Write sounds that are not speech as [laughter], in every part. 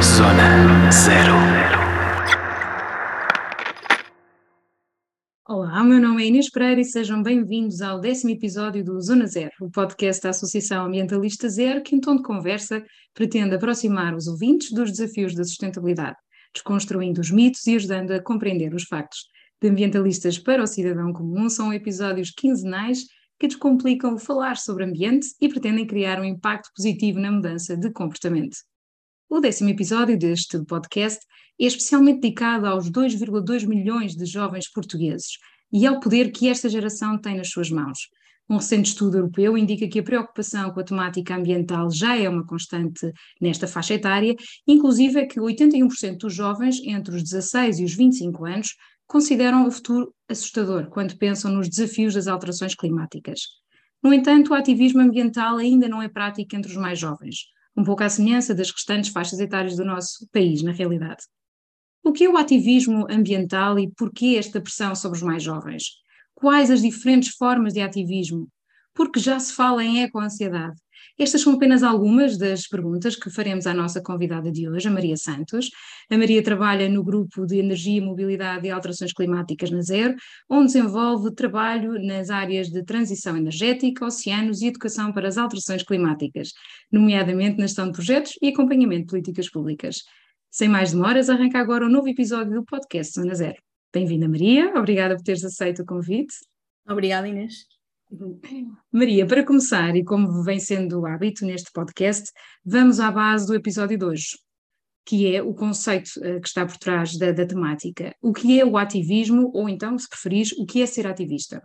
Zona Zero. Olá, o meu nome é Inês Pereira e sejam bem-vindos ao décimo episódio do Zona Zero, o podcast da Associação Ambientalista Zero, que em tom de conversa pretende aproximar os ouvintes dos desafios da sustentabilidade, desconstruindo os mitos e ajudando a compreender os factos. De ambientalistas para o cidadão comum são episódios quinzenais que descomplicam o falar sobre ambiente e pretendem criar um impacto positivo na mudança de comportamento. O décimo episódio deste podcast é especialmente dedicado aos 2,2 milhões de jovens portugueses e ao poder que esta geração tem nas suas mãos. Um recente estudo europeu indica que a preocupação com a temática ambiental já é uma constante nesta faixa etária, inclusive é que 81% dos jovens entre os 16 e os 25 anos consideram o futuro assustador quando pensam nos desafios das alterações climáticas. No entanto, o ativismo ambiental ainda não é prático entre os mais jovens um pouco à semelhança das restantes faixas etárias do nosso país, na realidade. O que é o ativismo ambiental e porquê esta pressão sobre os mais jovens? Quais as diferentes formas de ativismo? Porque já se fala em ecoansiedade. Estas são apenas algumas das perguntas que faremos à nossa convidada de hoje, a Maria Santos. A Maria trabalha no grupo de Energia, Mobilidade e Alterações Climáticas na Zero, onde desenvolve trabalho nas áreas de transição energética, oceanos e educação para as alterações climáticas, nomeadamente na gestão de projetos e acompanhamento de políticas públicas. Sem mais demoras, arranca agora um novo episódio do podcast Zona Zero. Bem-vinda, Maria. Obrigada por teres aceito o convite. Obrigada, Inês. Maria, para começar, e como vem sendo o hábito neste podcast, vamos à base do episódio de hoje, que é o conceito uh, que está por trás da, da, temática. O que é o ativismo, ou então, se preferis, o que é ser ativista?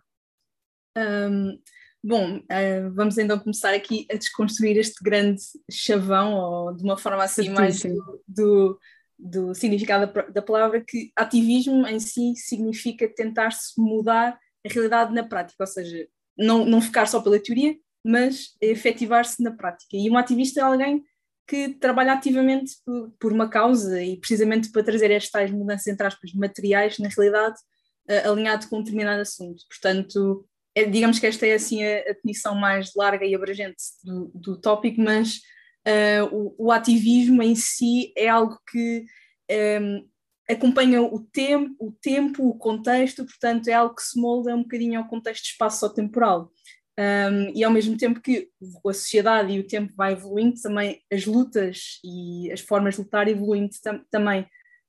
Um, bom, uh, vamos então começar aqui a desconstruir este grande chavão, ou de uma forma assim mais do, do, do significado da, palavra, que ativismo em si significa tentar-se mudar a realidade na prática, ou seja, não, não ficar só pela teoria, mas efetivar-se na prática. E um ativista é alguém que trabalha ativamente por, por, uma causa e precisamente para trazer estas mudanças, entre aspas, materiais, na realidade, uh, alinhado com um determinado assunto. Portanto, é, digamos que esta é assim a, a definição mais larga e abrangente do, do tópico, mas uh, o, o, ativismo em si é algo que um, ehm, acompanha o tempo, o tempo, o contexto, portanto é algo que se molda um bocadinho ao contexto espaço-temporal. Um, e ao mesmo tempo que a sociedade e o tempo vai evoluindo, também as lutas e as formas de lutar evoluindo tam também.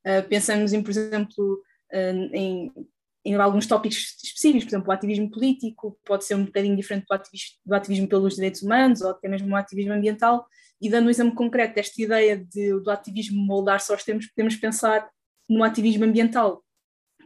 Uh, pensamos em, por exemplo, uh, em, em, alguns tópicos específicos, por exemplo, o ativismo político pode ser um bocadinho diferente do ativismo, do ativismo pelos direitos humanos ou até mesmo o ativismo ambiental, e dando um exemplo concreto desta ideia de, do ativismo moldar-se aos tempos, podemos pensar no ativismo ambiental,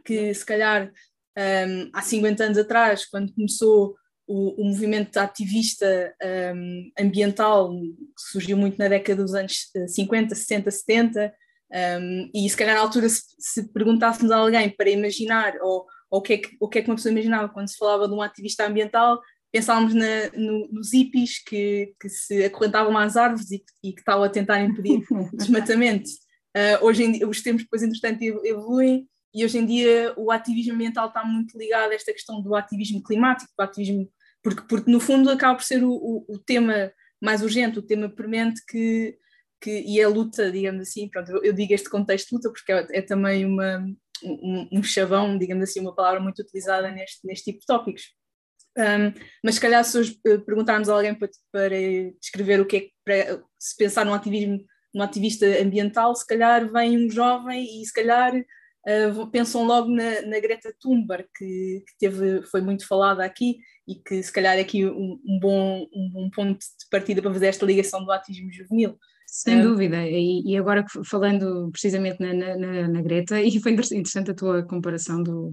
que se calhar um, há 50 anos atrás, quando começou o, o movimento ativista um, ambiental, que surgiu muito na década dos anos 50, 60, 70, um, e se calhar na altura se, se perguntássemos a alguém para imaginar, ou, ou o, que é que, o que é que uma pessoa imaginava quando se falava de um ativista ambiental, pensávamos na, no, nos hippies que, que se acorrentavam às árvores e, e que estavam a tentar impedir [laughs] desmatamento. Uh, hoje em dia, os tempos depois, entretanto, evoluem e hoje em dia o ativismo ambiental está muito ligado a esta questão do ativismo climático, do ativismo, porque, porque no fundo acaba por ser o, o, o tema mais urgente, o tema premente que, que, e a luta, digamos assim, pronto, eu, digo este contexto luta porque é, é também uma, um, um, chavão, digamos assim, uma palavra muito utilizada neste, neste tipo de tópicos. Um, mas se calhar se hoje eh, perguntarmos a alguém para, para descrever o que é que, se pensar num ativismo um ativista ambiental, se calhar vem um jovem e se calhar uh, pensam logo na, na Greta Thunberg, que, que, teve, foi muito falada aqui e que se calhar é aqui um, um bom um, um, ponto de partida para fazer esta ligação do ativismo juvenil. Sem dúvida, e, e, agora falando precisamente na, na, na, Greta, [laughs] e foi interessante a tua comparação do,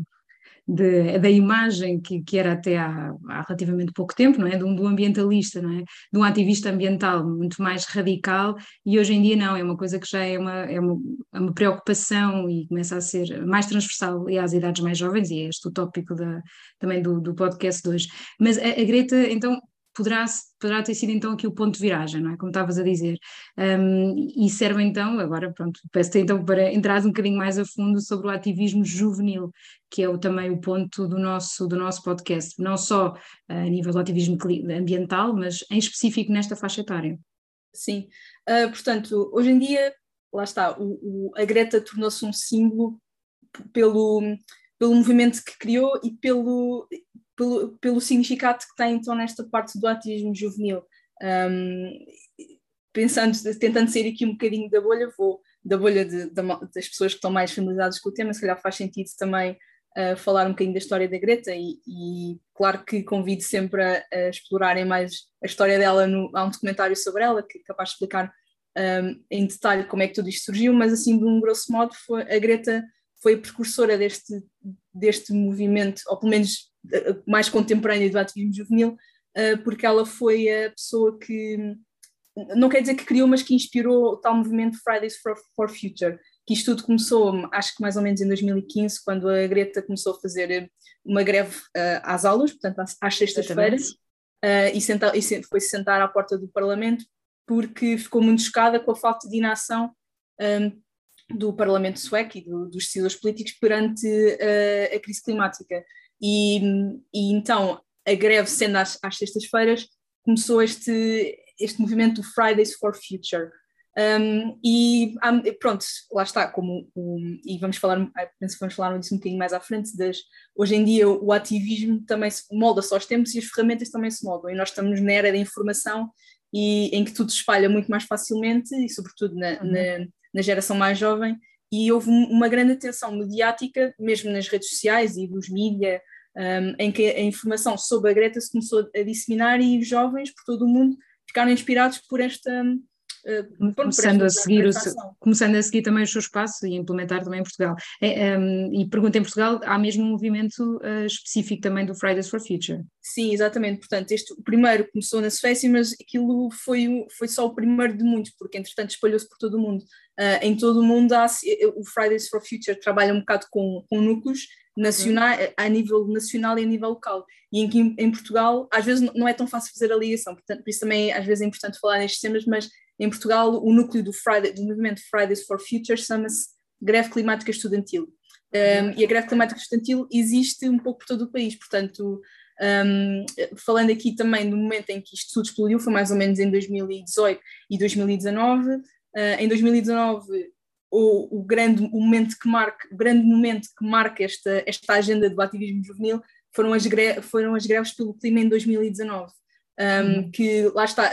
de, da imagem que, que era até há, há, relativamente pouco tempo, não é? De um, do ambientalista, não é? De um ativista ambiental muito mais radical e hoje em dia não, é uma coisa que já é uma, é uma, é uma preocupação e começa a ser mais transversal e às idades mais jovens e é este o tópico da, também do, do podcast de hoje. Mas a, a Greta, então, poderá, poderá ter sido então aqui o ponto de viragem, não é? Como estavas a dizer. Um, e serve então, agora pronto, peço-te então para entrar um bocadinho mais a fundo sobre o ativismo juvenil, que é o, também o ponto do nosso, do nosso podcast, não só a nível do ativismo ambiental, mas em específico nesta faixa etária. Sim, uh, portanto, hoje em dia, lá está, o, o, a Greta tornou-se um símbolo pelo, pelo movimento que criou e pelo, pelo, pelo significado que tem então nesta parte do ativismo juvenil. Um, pensando, tentando sair aqui um bocadinho da bolha, vou da bolha de, de, das pessoas que estão mais familiarizadas com o tema, se calhar faz sentido também uh, falar um bocadinho da história da Greta e, e claro que convido sempre a, a, explorarem mais a história dela, no, há um documentário sobre ela que é capaz de explicar um, em detalhe como é que tudo isto surgiu, mas assim de um grosso modo foi, a Greta foi a precursora deste, deste movimento, ou pelo menos mais contemporânea do ativismo juvenil, uh, porque ela foi a pessoa que, não quer dizer que criou, mas que inspirou o tal movimento Fridays for, for Future, que isto tudo começou, acho que mais ou menos em 2015, quando a Greta começou a fazer uma greve uh, às aulas, portanto às, às sextas-feiras, uh, e, senta, e foi-se sentar à porta do Parlamento, porque ficou muito chocada com a falta de inação um, do Parlamento sueco e do, dos decisores políticos perante uh, a crise climática. E, e, então a greve, sendo às, às sextas-feiras, começou este, este movimento do Fridays for Future. Um, e pronto, lá está, como um, e vamos falar, penso que vamos falar disso um bocadinho mais à frente, das, hoje em dia o ativismo também se molda-se aos tempos e as ferramentas também se moldam, e nós estamos na era da informação e em que tudo se espalha muito mais facilmente e sobretudo na, uhum. na na geração mais jovem, e houve uma grande atenção mediática, mesmo nas redes sociais e dos mídias, um, em que a informação sobre a Greta se começou a disseminar e os jovens por todo o mundo ficaram inspirados por esta, Uh, começando, a seguir o, começando a seguir também os seus passos e implementar também em Portugal. É, um, e pergunta em Portugal, há mesmo um movimento uh, específico também do Fridays for Future? Sim, exatamente. Portanto, este o primeiro começou na Suécia, mas aquilo foi, foi só o primeiro de muitos, porque entretanto espalhou-se por todo o mundo. Uh, em todo o mundo há, o Fridays for Future trabalha um bocado com, com núcleos nacional, uhum. a nível nacional e a nível local. E em, em Portugal, às vezes não é tão fácil fazer a ligação, portanto, por isso também às vezes é importante falar nestes temas, mas em Portugal, o núcleo do, Friday, do movimento Fridays for Future chama-se Greve Climática Estudantil. Um, e a greve climática estudantil existe um pouco por todo o país, portanto, um, falando aqui também do momento em que isto tudo explodiu, foi mais ou menos em 2018 e 2019. Uh, em 2019, o, o, grande o momento que marca, o grande momento que marca esta, esta agenda do ativismo juvenil foram as, greves, foram as greves pelo clima em 2019 um, uhum. que lá está,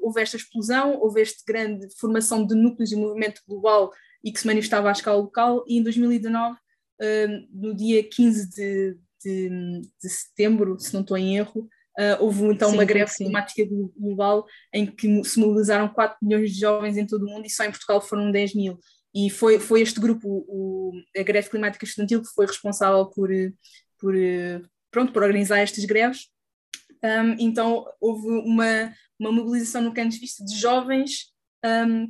houve esta explosão, houve esta grande formação de núcleos de movimento global e que se manifestava à escala local, e em 2019, um, no dia 15 de, de, de, setembro, se não estou em erro, uh, houve então sim, uma greve sim. climática global em que se mobilizaram 4 milhões de jovens em todo o mundo e só em Portugal foram 10 mil. E foi, foi este grupo, o, a Greve Climática Estudantil, que foi responsável por, por, pronto, por organizar estas greves. Um, então houve uma, uma mobilização no Canos Vista de jovens um,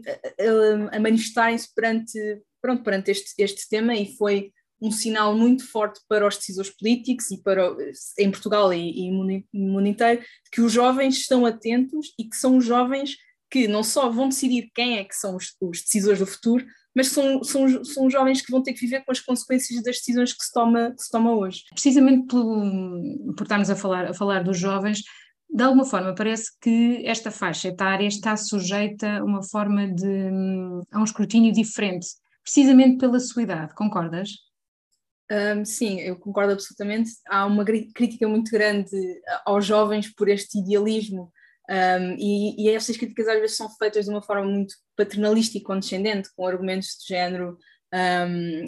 a, a manifestarem-se perante, pronto, perante este, este tema e foi um sinal muito forte para os decisores políticos e para em Portugal e, e no mundo inteiro que os jovens estão atentos e que são os jovens que não só vão decidir quem é que são os, os decisores do futuro, mas são, são, são jovens que vão ter que viver com as consequências das decisões que se toma, que se toma hoje. Precisamente por, por estarmos a falar, a falar dos jovens, de alguma forma parece que esta faixa etária está sujeita a uma forma de a um escrutínio diferente, precisamente pela sua idade, concordas? Um, sim, eu concordo absolutamente. Há uma crítica muito grande aos jovens por este idealismo um, e, e estas críticas às vezes são feitas de uma forma muito paternalista e condescendente, com argumentos de género. Um,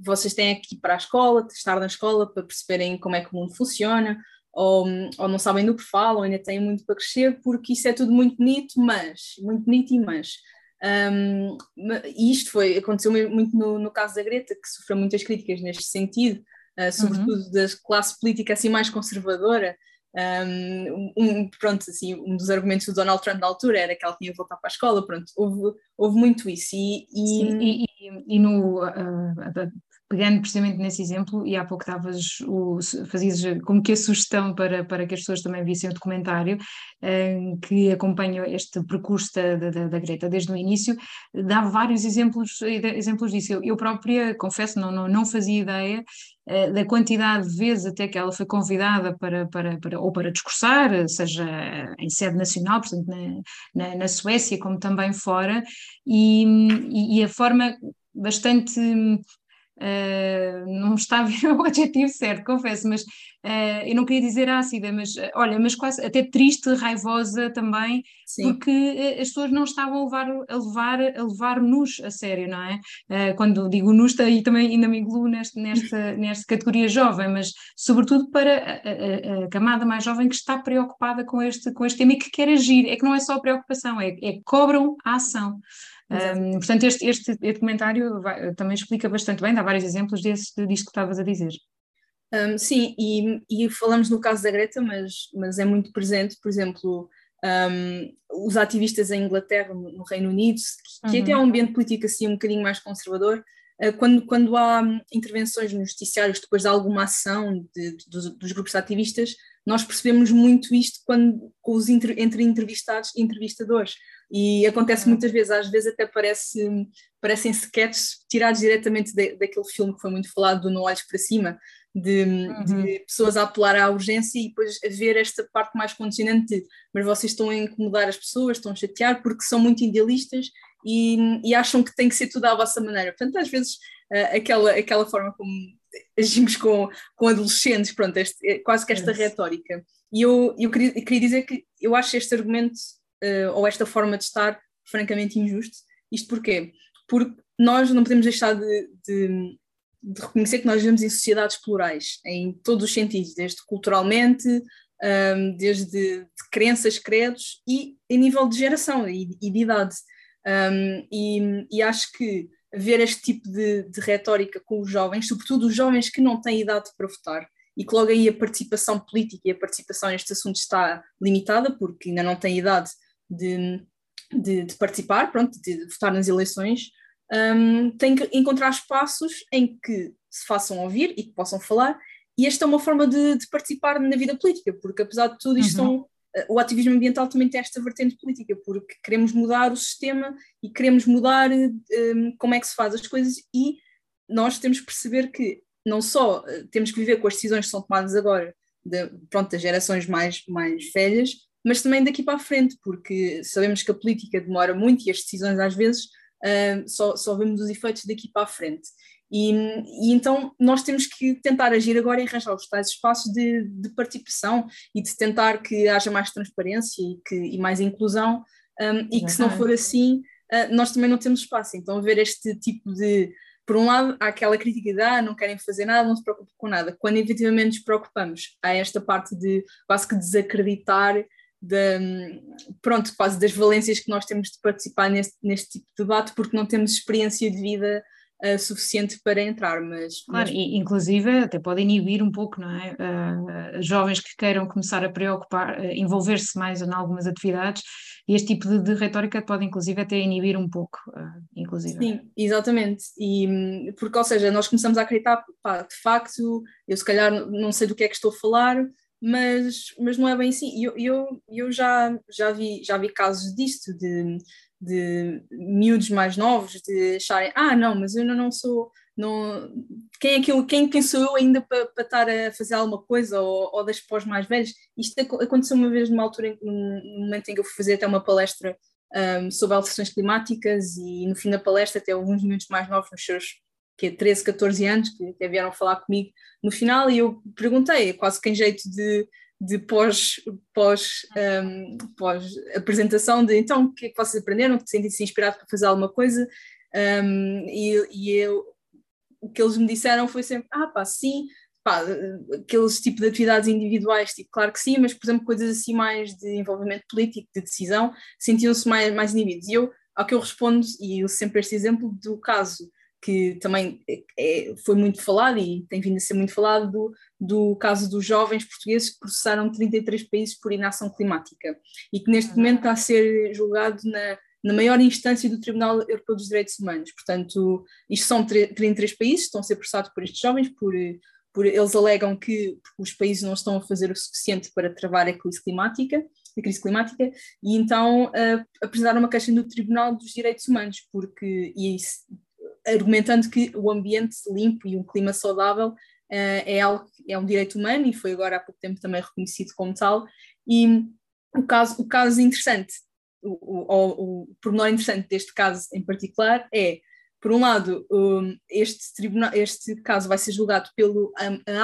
vocês têm que ir para a escola, estar na escola para perceberem como é que o mundo funciona, ou, ou não sabem do que falam, ainda têm muito para crescer, porque isso é tudo muito bonito, mas, muito bonito e mas. Um, e isto foi, aconteceu muito no, no, caso da Greta, que sofreu muitas críticas neste sentido, uh, sobretudo uhum. da classe política assim mais conservadora, um, pronto, assim, um dos argumentos do Donald Trump na altura era que ela tinha de voltar para a escola, pronto, houve, houve muito isso. E, e... Sim, e, e, no, uh, pegando precisamente nesse exemplo, e há pouco davas o, fazias como que a sugestão para, para que as pessoas também vissem o documentário, uh, que acompanha este percurso da, da, da, Greta desde o início, dá vários exemplos, exemplos disso. Eu, eu própria, confesso, não, não, não fazia ideia da quantidade de vezes até que ela foi convidada para, para, para ou para discursar, seja em sede nacional, portanto na, na, na Suécia, como também fora, e, e a forma bastante Uh, não está a vir [laughs] o adjetivo certo, confesso, mas uh, eu não queria dizer ácida, mas uh, olha, mas quase até triste, raivosa também, Sim. porque as pessoas não estavam a levar a levar a levar-nos a sério, não é? quando digo nos, e também ainda me incluo neste, nesta, [laughs] nesta categoria jovem, mas sobretudo para a, a, a, camada mais jovem que está preocupada com este, com este tema e que quer agir, é que não é só preocupação, é, é cobram a ação. Um, portanto, este, este, documentário vai, também explica bastante bem, dá vários exemplos desse, disto que estavas a dizer. Um, sim, e, e, falamos no caso da Greta, mas, mas é muito presente, por exemplo, um, os ativistas em Inglaterra, no Reino Unido, que uhum. até é um ambiente político assim um bocadinho mais conservador, uh, quando, quando há intervenções nos noticiários depois de alguma ação de, de, dos, dos, grupos ativistas, nós percebemos muito isto quando, com os inter, entre entrevistados e entrevistadores. E acontece muitas vezes, às vezes até parece, parecem sketches tirados diretamente de, daquele filme que foi muito falado do No Olhos para Cima, de, uhum. de, pessoas a apelar à urgência e depois a ver esta parte mais condicionante de mas vocês estão a incomodar as pessoas, estão a chatear porque são muito idealistas e, e acham que tem que ser tudo à vossa maneira. Portanto, às vezes uh, aquela, aquela forma como agimos com, com adolescentes, pronto, este, é quase que esta é. retórica. E eu, eu queria, queria dizer que eu acho este argumento ou esta forma de estar francamente injusto. Isto porquê? Porque nós não podemos deixar de, de, de reconhecer que nós vivemos em sociedades plurais, em todos os sentidos, desde culturalmente, um, desde de crenças, credos e em nível de geração e, e de idade. Um, e, e, acho que ver este tipo de, de retórica com os jovens, sobretudo os jovens que não têm idade para votar, e que logo aí a participação política e a participação nestes assuntos está limitada, porque ainda não têm idade de, de, de participar, pronto, de, votar nas eleições, um, tem que encontrar espaços em que se façam ouvir e que possam falar, e esta é uma forma de, de participar na vida política, porque apesar de tudo isto uhum. Eh, o ativismo ambiental também tem esta vertente política, porque queremos mudar o sistema e queremos mudar um, como é que se faz as coisas e nós temos que perceber que não só eh, temos que viver com as decisões que são tomadas agora, de, pronto, das gerações mais, mais velhas, mas também daqui para a frente, porque sabemos que a política demora muito e as decisões às vezes uh, só, só vemos os efeitos daqui para a frente. E, e, então nós temos que tentar agir agora e arranjar os tais espaços de, de participação e de tentar que haja mais transparência e, que, e mais inclusão, um, e que se não for assim, uh, nós também não temos espaço. Então, ver este tipo de. Por um lado, há aquela crítica de ah, não querem fazer nada, não se preocupam com nada. Quando efetivamente nos preocupamos, há esta parte de quase que desacreditar pronto, quase das valências que nós temos de participar neste, neste tipo de debate, porque não temos experiência de vida uh, suficiente para entrar, mas... Claro, mas... E, inclusive até pode inibir um pouco, não é? Uh, jovens que queiram começar a preocupar, uh, envolver-se mais em algumas atividades, e este tipo de, de, retórica pode inclusive até inibir um pouco, inclusive. Sim, exatamente, e porque, ou seja, nós começamos a acreditar, pá, de facto, eu se calhar não sei do que é que estou a falar, mas, mas não é bem assim. Eu, eu, eu já, já, vi, já vi casos disto, de, de miúdos mais novos, de acharem, ah, não, mas eu não sou. Não, quem, é que eu, quem, quem sou eu ainda para, para estar a fazer alguma coisa ou, ou das pós mais velhos? Isto aconteceu uma vez numa altura, num momento em que eu fui fazer até uma palestra um, sobre alterações climáticas e no fim da palestra até alguns minutos mais novos, nos seus que é 13, 14 anos, que até vieram falar comigo no final, e eu perguntei, quase que em jeito de, de pós, pós, um, pós apresentação, de então o que é que vocês aprenderam, que sentem-se inspirados para fazer alguma coisa, um, e, e eu, o que eles me disseram foi sempre, ah pá, sim, pá, aqueles tipos de atividades individuais, tipo, claro que sim, mas por exemplo coisas assim mais de envolvimento político, de decisão, sentiam-se mais, mais inibidos, e eu, ao que eu respondo, e eu sempre este exemplo do caso que também é, foi muito falado e tem vindo a ser muito falado do, do caso dos jovens portugueses que processaram 33 países por inação climática e que neste momento está a ser julgado na, na maior instância do Tribunal Europeu dos Direitos Humanos. Portanto, isto são 33 países, estão a ser processados por estes jovens, por, por eles alegam que os países não estão a fazer o suficiente para travar a crise climática, a crise climática, e então uh, apresentaram uma queixa no Tribunal dos Direitos Humanos, porque e, argumentando que o ambiente limpo e um clima saudável uh, é algo é um direito humano e foi agora há pouco tempo também reconhecido como tal. E o caso, o caso interessante o, o, o pormenor interessante deste caso em particular é, por um lado, um, este, tribunal, este caso vai ser julgado pela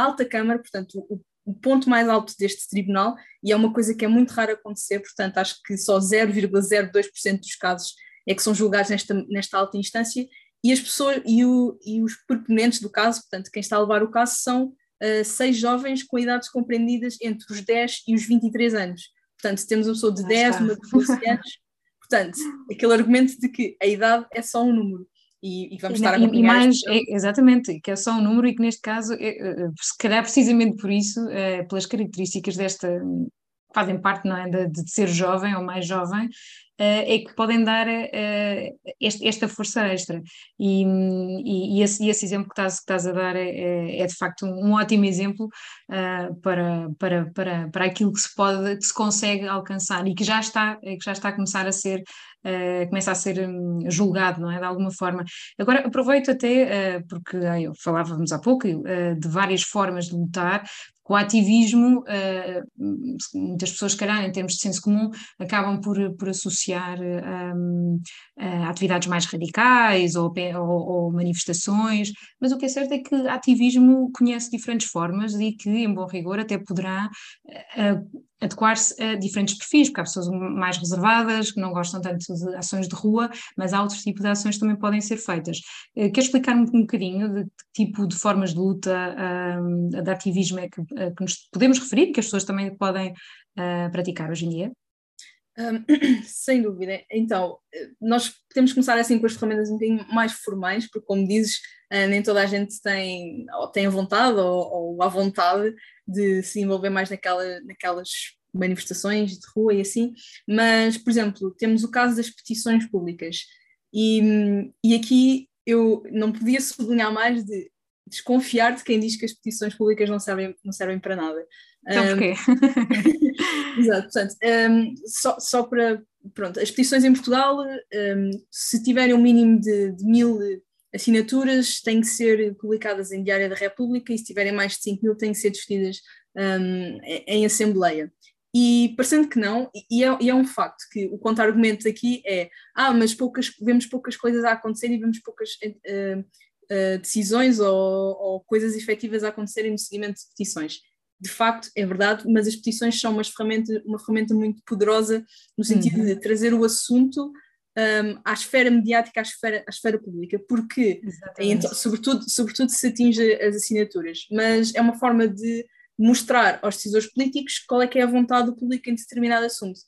alta Câmara, portanto, o, o ponto mais alto deste tribunal, e é uma coisa que é muito raro acontecer, portanto, acho que só 0,02% dos casos é que são julgados nesta, nesta alta instância, e as pessoas e, o, e os proponentes do caso, portanto, quem está a levar o caso, são uh, seis jovens com idades compreendidas entre os 10 e os 23 anos. Portanto, temos uma pessoa de 10, uma de 12 [laughs] anos. Portanto, aquele argumento de que a idade é só um número. E, e vamos estar a. E mais, é, exatamente, que é só um número e que neste caso, é, é, se calhar precisamente por isso, é, pelas características desta, fazem parte não é, de, de, ser jovem ou mais jovem, é que podem dar este, esta força extra. E, e, esse, esse, exemplo que estás, que estás a dar é, é, é de facto um, ótimo exemplo para, para, para, para aquilo que se pode, que se consegue alcançar e que já está, que já está a começar a ser Uh, começa a ser um, julgado, não é? De alguma forma. Agora, aproveito até, uh, porque uh, falávamos há pouco de várias formas de lutar, o ativismo, uh, muitas pessoas, calhar, em termos de senso comum, acabam por, por associar um, uh, atividades mais radicais ou, ou, ou, manifestações, mas o que é certo é que ativismo conhece diferentes formas e que, em bom rigor, até poderá uh, adequar-se a diferentes perfis, porque há pessoas mais reservadas, que não gostam tanto de ações de rua, mas há outros tipos de ações que também podem ser feitas. Uh, quer explicar-me um bocadinho de que tipo de formas de luta, uh, de ativismo é que, uh, que, nos podemos referir, que as pessoas também podem praticar hoje em dia? Um, [coughs] sem dúvida. Então, nós podemos começar assim com as ferramentas um bocadinho mais formais, porque, como dizes, nem toda a gente tem, ou tem vontade ou, ou a vontade de se envolver mais naquela, naquelas manifestações de rua e assim, mas, por exemplo, temos o caso das petições públicas, e, e aqui eu não podia sublinhar mais de desconfiar de quem diz que as petições públicas não servem, não servem para nada. Então porquê? [laughs] Exato, portanto, um, só, só para, pronto, as petições em Portugal, um, se tiverem um mínimo de, de mil assinaturas têm que ser publicadas em Diário da República e se tiverem mais de 5 mil têm que ser discutidas um, em Assembleia. E parecendo que não, e é, e é um facto que o contra-argumento aqui é ah, mas poucas, vemos poucas coisas a acontecer e vemos poucas uh, uh, decisões ou, ou, coisas efetivas a acontecerem no seguimento de petições. De facto, é verdade, mas as petições são uma ferramenta, uma ferramenta muito poderosa no sentido uhum. de trazer o assunto um, à esfera mediática, à esfera, à esfera pública, porque, então, sobretudo, sobretudo se atinge as assinaturas, mas é uma forma de mostrar aos decisores políticos qual é que é a vontade do público em determinado assunto.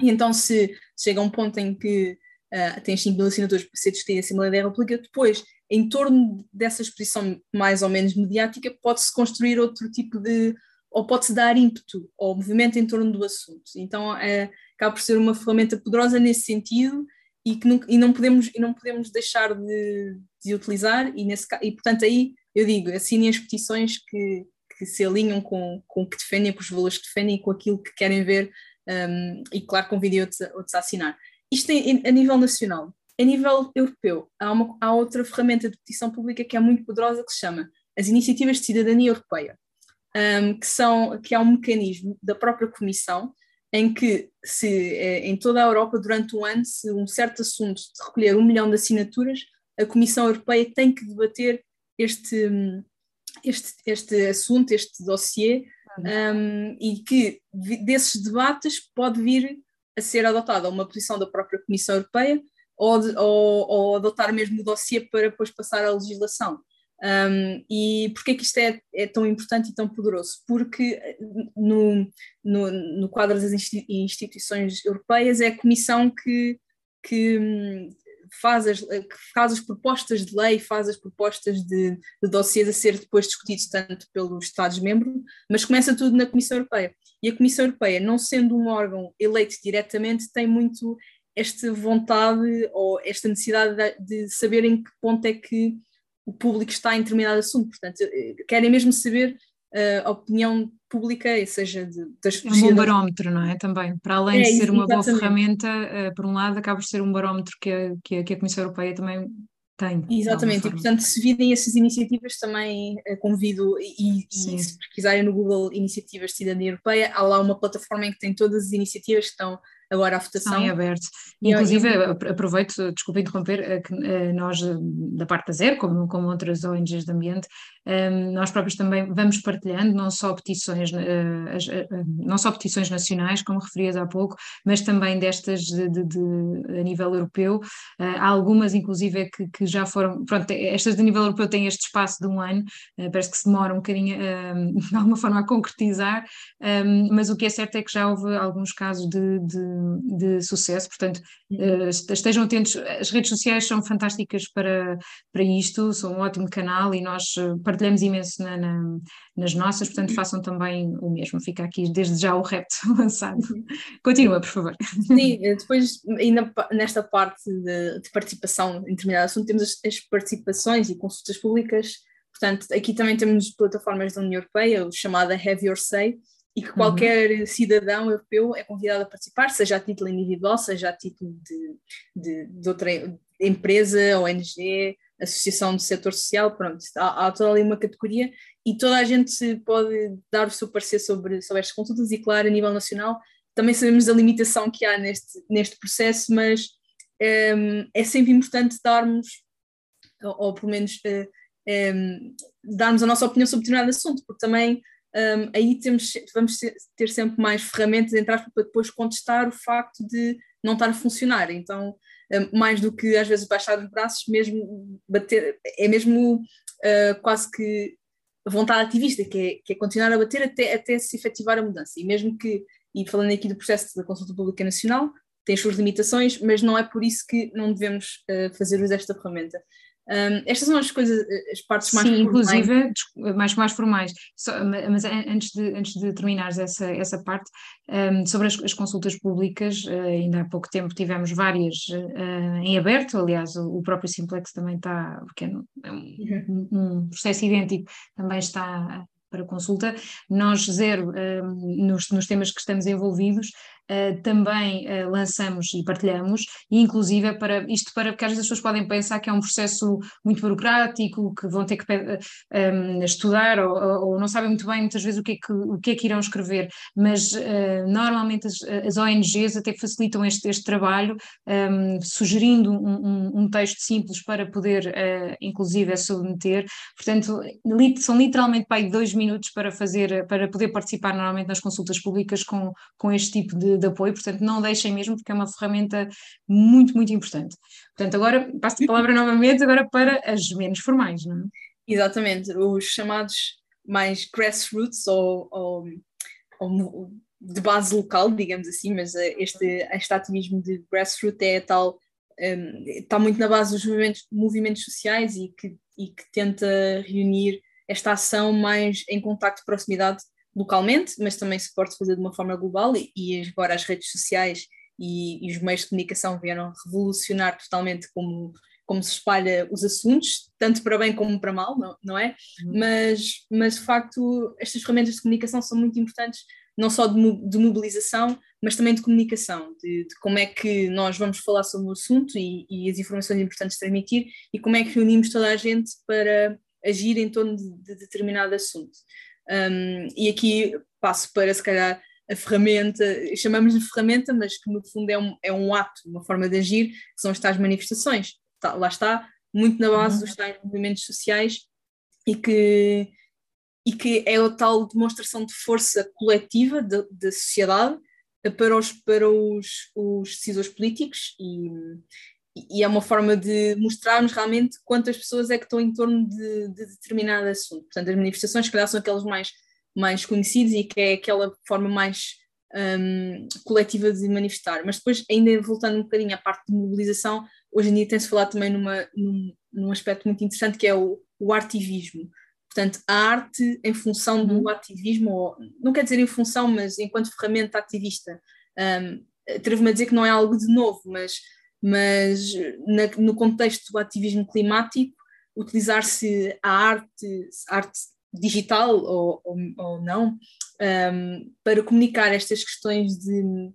E então, se chega a um ponto em que uh, tens 5 mil assinaturas para ser discutida em Assembleia da República, depois, em torno dessa exposição mais ou menos mediática, pode-se construir outro tipo de. Ou pode-se dar ímpeto ao movimento em torno do assunto. Então, uh, acaba por ser uma ferramenta poderosa nesse sentido e que não, e não, podemos, e não podemos deixar de, de utilizar, e, nesse, e portanto aí eu digo, assinem as petições que, que se alinham com, com o que defendem, com os valores que defendem e com aquilo que querem ver, um, e claro, convidem outros, outros a assinar. Isto é a nível nacional. A nível europeu, há, uma, há outra ferramenta de petição pública que é muito poderosa que se chama as Iniciativas de Cidadania Europeia, um, que, são, que é um mecanismo da própria Comissão em que se eh, em toda a Europa durante um ano se um certo assunto recolher um milhão de assinaturas a Comissão Europeia tem que debater este este, este assunto, este dossiê um, e que desses debates pode vir a ser adotada uma posição da própria Comissão Europeia ou, de, ou, ou adotar mesmo o dossiê para depois passar à legislação. Um, e porquê que isto é, é, tão importante e tão poderoso? Porque no, no, no quadro das instituições europeias é a Comissão que, que, faz, as, que faz as propostas de lei, faz as propostas de, de dossiês a ser depois discutidos tanto pelos Estados-membros, mas começa tudo na Comissão Europeia. E a Comissão Europeia, não sendo um órgão eleito diretamente, tem muito esta vontade ou esta necessidade de, de saber em que ponto é que o público está em determinado assunto. Portanto, eh, querem mesmo saber uh, a opinião pública, seja de, das É um bom barómetro, não é? Também, para além é, de ser uma boa ferramenta, uh, por um lado, acaba por ser um barómetro que a, que a, que a Comissão Europeia também tem. Exatamente, e portanto, se virem essas iniciativas, também convido, e, e, se pesquisarem no Google Iniciativas de Cidadania Europeia, há lá uma plataforma em que tem todas as iniciativas que estão agora a votação. Está em aberto. Inclusive, eu... aproveito, desculpa interromper, eh, que eh, nós, eh, da parte da Zero, como, como outras ONGs de ambiente, nós próprios também vamos partilhando não só petições, não só petições nacionais, como referias há pouco, mas também destas de, de, de a nível europeu. Há algumas, inclusive, que, que, já foram, pronto, estas de nível europeu têm este espaço de um ano, parece que se demora um bocadinho [laughs] de alguma forma a concretizar, mas o que é certo é que já houve alguns casos de, de de sucesso, portanto uh, estejam atentos, as redes sociais são fantásticas para, para isto, são um ótimo canal e nós eh, partilhamos imenso na, na, nas nossas, portanto uhum. façam também o mesmo, fica aqui desde já o repto [laughs] lançado. Uhum. Continua, por favor. Sim, eh, depois ainda nesta parte de, de participação em determinado assunto temos as, as participações e consultas públicas Portanto, aqui também temos plataformas da União Europeia, chamada Have Your Say, e que qualquer uhum. cidadão europeu é convidado a participar, seja a título individual, seja a título de, de, de outra empresa, ONG, associação do setor social, pronto, há, há, toda ali uma categoria e toda a gente pode dar o seu parecer sobre, sobre estas consultas e claro, a nível nacional também sabemos a limitação que há neste, neste processo, mas um, ehm, é sempre importante darmos, ou, ou pelo menos uh, um, ehm, darmos a nossa opinião sobre determinado assunto, porque também um, aí temos, vamos ter sempre mais ferramentas, entre aspas, para depois contestar o facto de não estar a funcionar. Então, um, mais do que às vezes baixar os braços, mesmo bater, é mesmo uh, quase que a vontade ativista, que é, que é continuar a bater até, até se efetivar a mudança. E mesmo que, e falando aqui do processo da consulta pública nacional, tem as suas limitações, mas não é por isso que não devemos uh, fazer uso desta ferramenta. Um, estas são as coisas, as partes mais Sim, inclusive mais, mais formais. Só, mas antes de, antes de terminares essa, essa parte, um, sobre as, as, consultas públicas, uh, ainda há pouco tempo tivemos várias uh, em aberto, aliás, o, o, próprio Simplex também está, porque é um, uhum. um processo idêntico, também está para consulta. Nós, zero, nos, nos temas que estamos envolvidos, uh, também uh, lançamos e partilhamos, e inclusive é para isto para porque às vezes as pessoas podem pensar que é um processo muito burocrático, que vão ter que um, eh, estudar ou, ou, não sabem muito bem muitas vezes o que é que, o que, é que irão escrever, mas normalmente as, as, ONGs até facilitam este, este trabalho, um, sugerindo um, um, texto simples para poder inclusive submeter, portanto são literalmente para aí dois minutos para fazer, para poder participar normalmente nas consultas públicas com, com este tipo de de, apoio, portanto não deixem mesmo, porque é uma ferramenta muito, muito importante. Portanto, agora passo a palavra novamente agora para as menos formais, não é? Exatamente, os chamados mais grassroots ou, ou, ou de base local, digamos assim, mas eh, este, este ativismo de grassroots é tal, um, está muito na base dos movimentos, movimentos sociais e que, e que tenta reunir esta ação mais em contacto de proximidade localmente, mas também se pode fazer de uma forma global e, e agora as redes sociais e, e, os meios de comunicação vieram revolucionar totalmente como, como se espalha os assuntos, tanto para bem como para mal, não, não é? Uhum. Mas, mas de facto estas ferramentas de comunicação são muito importantes, não só de, de mobilização, mas também de comunicação, de, de, como é que nós vamos falar sobre o assunto e, e, as informações importantes de transmitir e como é que reunimos toda a gente para agir em torno de, de determinado assunto. Um, e aqui passo para, se calhar, a ferramenta, chamamos de ferramenta, mas que no fundo é um, é um ato, uma forma de agir, que são as tais manifestações. Tá, lá está, muito na base uhum. dos tais movimentos sociais e que, e que é a tal demonstração de força coletiva da sociedade para os, para os, os decisores políticos e, e é uma forma de mostrarmos realmente quantas pessoas é que estão em torno de, de determinado assunto. Portanto, as manifestações, que calhar, são aquelas mais, mais conhecidas e que é aquela forma mais um, coletiva de manifestar. Mas depois, ainda voltando um bocadinho à parte de mobilização, hoje em dia tem-se falado também numa, num, num aspecto muito interessante que é o, o artivismo. Portanto, a arte em função do uhum. ativismo, ou, não quer dizer em função, mas enquanto ferramenta ativista, um, atrevo-me a dizer que não é algo de novo, mas, mas na, no contexto do ativismo climático, utilizar-se a arte, arte digital ou, ou, ou não, um, para comunicar estas questões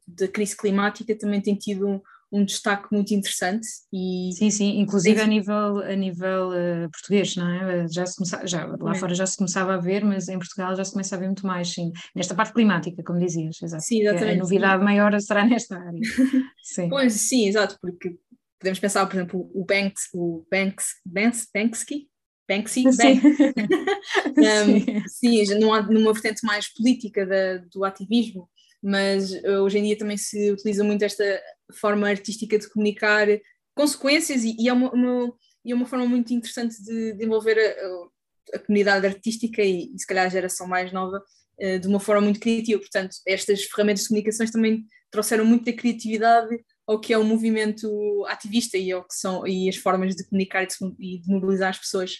da crise climática também tem tido um, um destaque muito interessante e sim sim inclusive a nível a nível uh, português não é? Já se começa, já lá fora já se começava a ver mas em Portugal já se começa a ver muito mais sim. Nesta parte climática como dizias exato sim exatamente a novidade sim. maior será nesta área. [laughs] Sim. Pois sim exato porque podemos pensar por exemplo o Banks o Banks Banks Banksy? Banksy, Bank. [laughs] [laughs] um, sim, sim numa, numa vertente mais política da, do ativismo, mas hoje em dia também se utiliza muito esta forma artística de comunicar consequências e, e é, uma, uma, é uma forma muito interessante de, de envolver a, a, comunidade artística e, e, se calhar a geração mais nova uh, de uma forma muito criativa. Portanto, estas ferramentas de comunicações também trouxeram muita criatividade ao que é o movimento ativista e, ao que são, e as formas de comunicar e de, e de mobilizar as pessoas.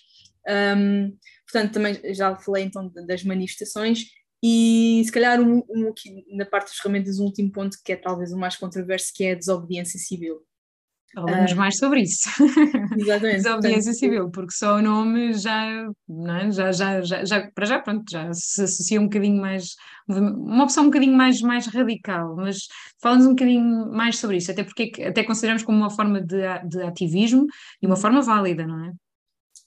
Um, portanto, também já falei então das manifestações e se calhar um, um, aqui, na parte das ferramentas um último ponto que é talvez o mais controverso que é a desobediência civil. Falamos uh, mais sobre isso. [laughs] Exatamente. desobediência portanto, civil, porque só o nome já, não é? já, já, já, já, para já, pronto, já se associa um bocadinho mais, uma opção um bocadinho mais, mais radical, mas falamos um bocadinho mais sobre isso, até porque até consideramos como uma forma de, de ativismo e uma forma válida, não é?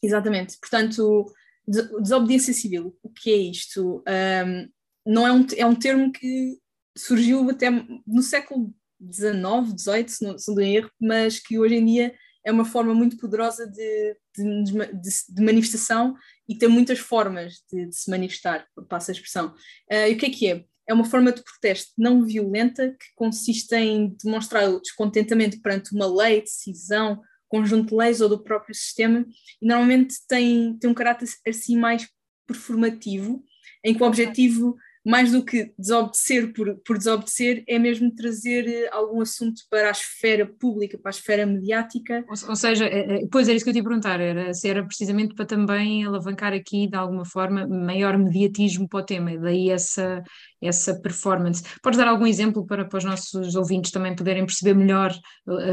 Exatamente. Portanto, desobediência civil, o que é isto? Um, não é um, é um termo que surgiu até no século XIX, XVIII, se não, se não erro, mas que hoje em dia é uma forma muito poderosa de, de, de, de manifestação e tem muitas formas de, se manifestar, passa a expressão. Uh, e o que é que é? É uma forma de protesto não violenta que consiste em demonstrar o descontentamento perante uma lei, decisão, conjunto de leis ou do próprio sistema, e normalmente tem, tem um caráter assim mais performativo, em que o objetivo mais do que desobedecer por, por desobedecer, é mesmo trazer eh, algum assunto para a esfera pública, para a esfera mediática. Ou, ou seja, é, é, pois era isso que eu te ia perguntar, era se era precisamente para também alavancar aqui, de alguma forma, maior mediatismo para o tema, e daí essa, essa performance. Podes dar algum exemplo para, para os nossos ouvintes também poderem perceber melhor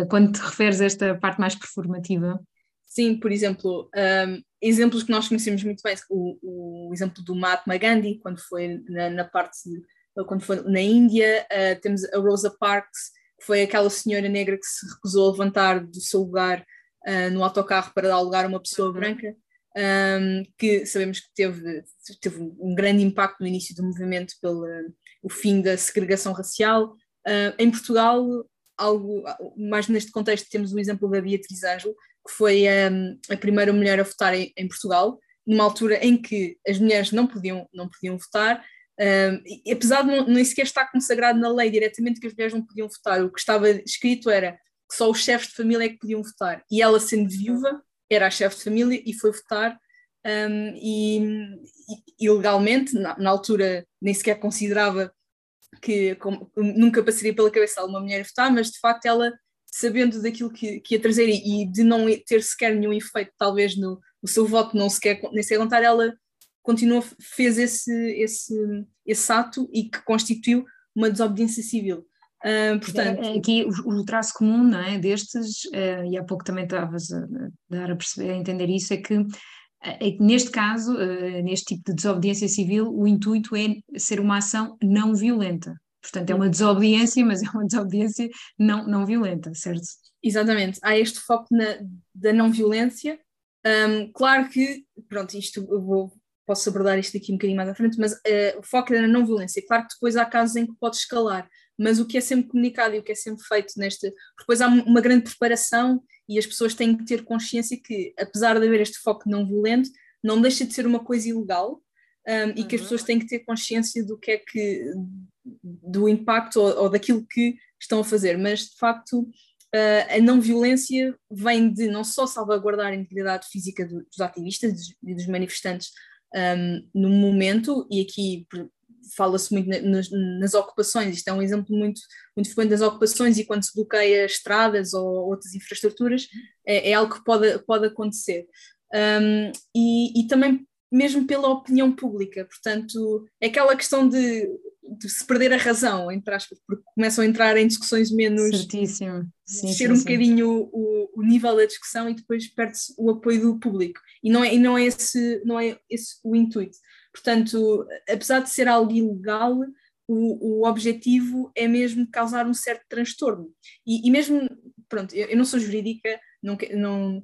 quando te referes a esta parte mais performativa? Sim, por exemplo, um, exemplos que nós conhecemos muito bem, o, o exemplo do Mahatma Gandhi, quando foi na, na parte, quando foi na Índia, uh, temos a Rosa Parks, que foi aquela senhora negra que se recusou a levantar do seu lugar uh, no autocarro para dar lugar a uma pessoa uhum. branca, um, que sabemos que teve, teve um grande impacto no início do movimento pelo o fim da segregação racial. Uh, em Portugal, algo mais neste contexto, temos o exemplo da Beatriz Ângelo, que foi um, a primeira mulher a votar em, em, Portugal, numa altura em que as mulheres não podiam, não podiam votar, um, e, apesar de não, nem sequer estar consagrado na lei diretamente que as mulheres não podiam votar, o que estava escrito era que só os chefes de família é que podiam votar, e ela sendo viúva, era a chefe de família e foi votar, um, e, e ilegalmente, na, na, altura nem sequer considerava que como, nunca passaria pela cabeça uma mulher votar, mas de facto ela sabendo daquilo que, que ia trazer e, e, de não ter sequer nenhum efeito, talvez no, o seu voto não sequer, nem sequer contar, ela continuou, fez esse, esse, esse ato e que constituiu uma desobediência civil. Uh, portanto... É, aqui o, o, traço comum não é, destes, uh, e há pouco também estavas a, dar a, perceber, a entender isso, é que é neste caso, neste tipo de desobediência civil, o intuito é ser uma ação não violenta. Portanto, é uma desobediência, mas é uma desobediência não, não violenta, certo? Exatamente. Há este foco na, da não violência. Um, claro que, pronto, isto eu vou, posso abordar isto aqui um bocadinho mais à frente, mas uh, o foco é na não violência. Claro que depois há casos em que pode escalar, mas o que é sempre comunicado e o que é sempre feito neste. Depois há uma grande preparação e as pessoas têm que ter consciência que, apesar de haver este foco não violento, não deixa de ser uma coisa ilegal um, e que as uhum. pessoas têm que ter consciência do que é que do impacto ou, ou daquilo que estão a fazer, mas de facto uh, a não violência vem de não só salvaguardar a integridade física do, dos ativistas e dos manifestantes um, no momento, e aqui fala-se muito nas, nas, ocupações, isto é um exemplo muito, muito frequente das ocupações e quando se bloqueia estradas ou outras infraestruturas, é, é algo que pode, pode acontecer. Um, e, e, também mesmo pela opinião pública, portanto, é aquela questão de de se perder a razão, entre aspas, porque começam a entrar em discussões menos. Certíssimo. Sim, descer sim, um sim. bocadinho o, o, nível da discussão e depois perde-se o apoio do público. E não é, e não é, esse, não é esse o intuito. Portanto, apesar de ser algo ilegal, o, o objetivo é mesmo causar um certo transtorno. E, e mesmo, pronto, eu, eu, não sou jurídica, não, não,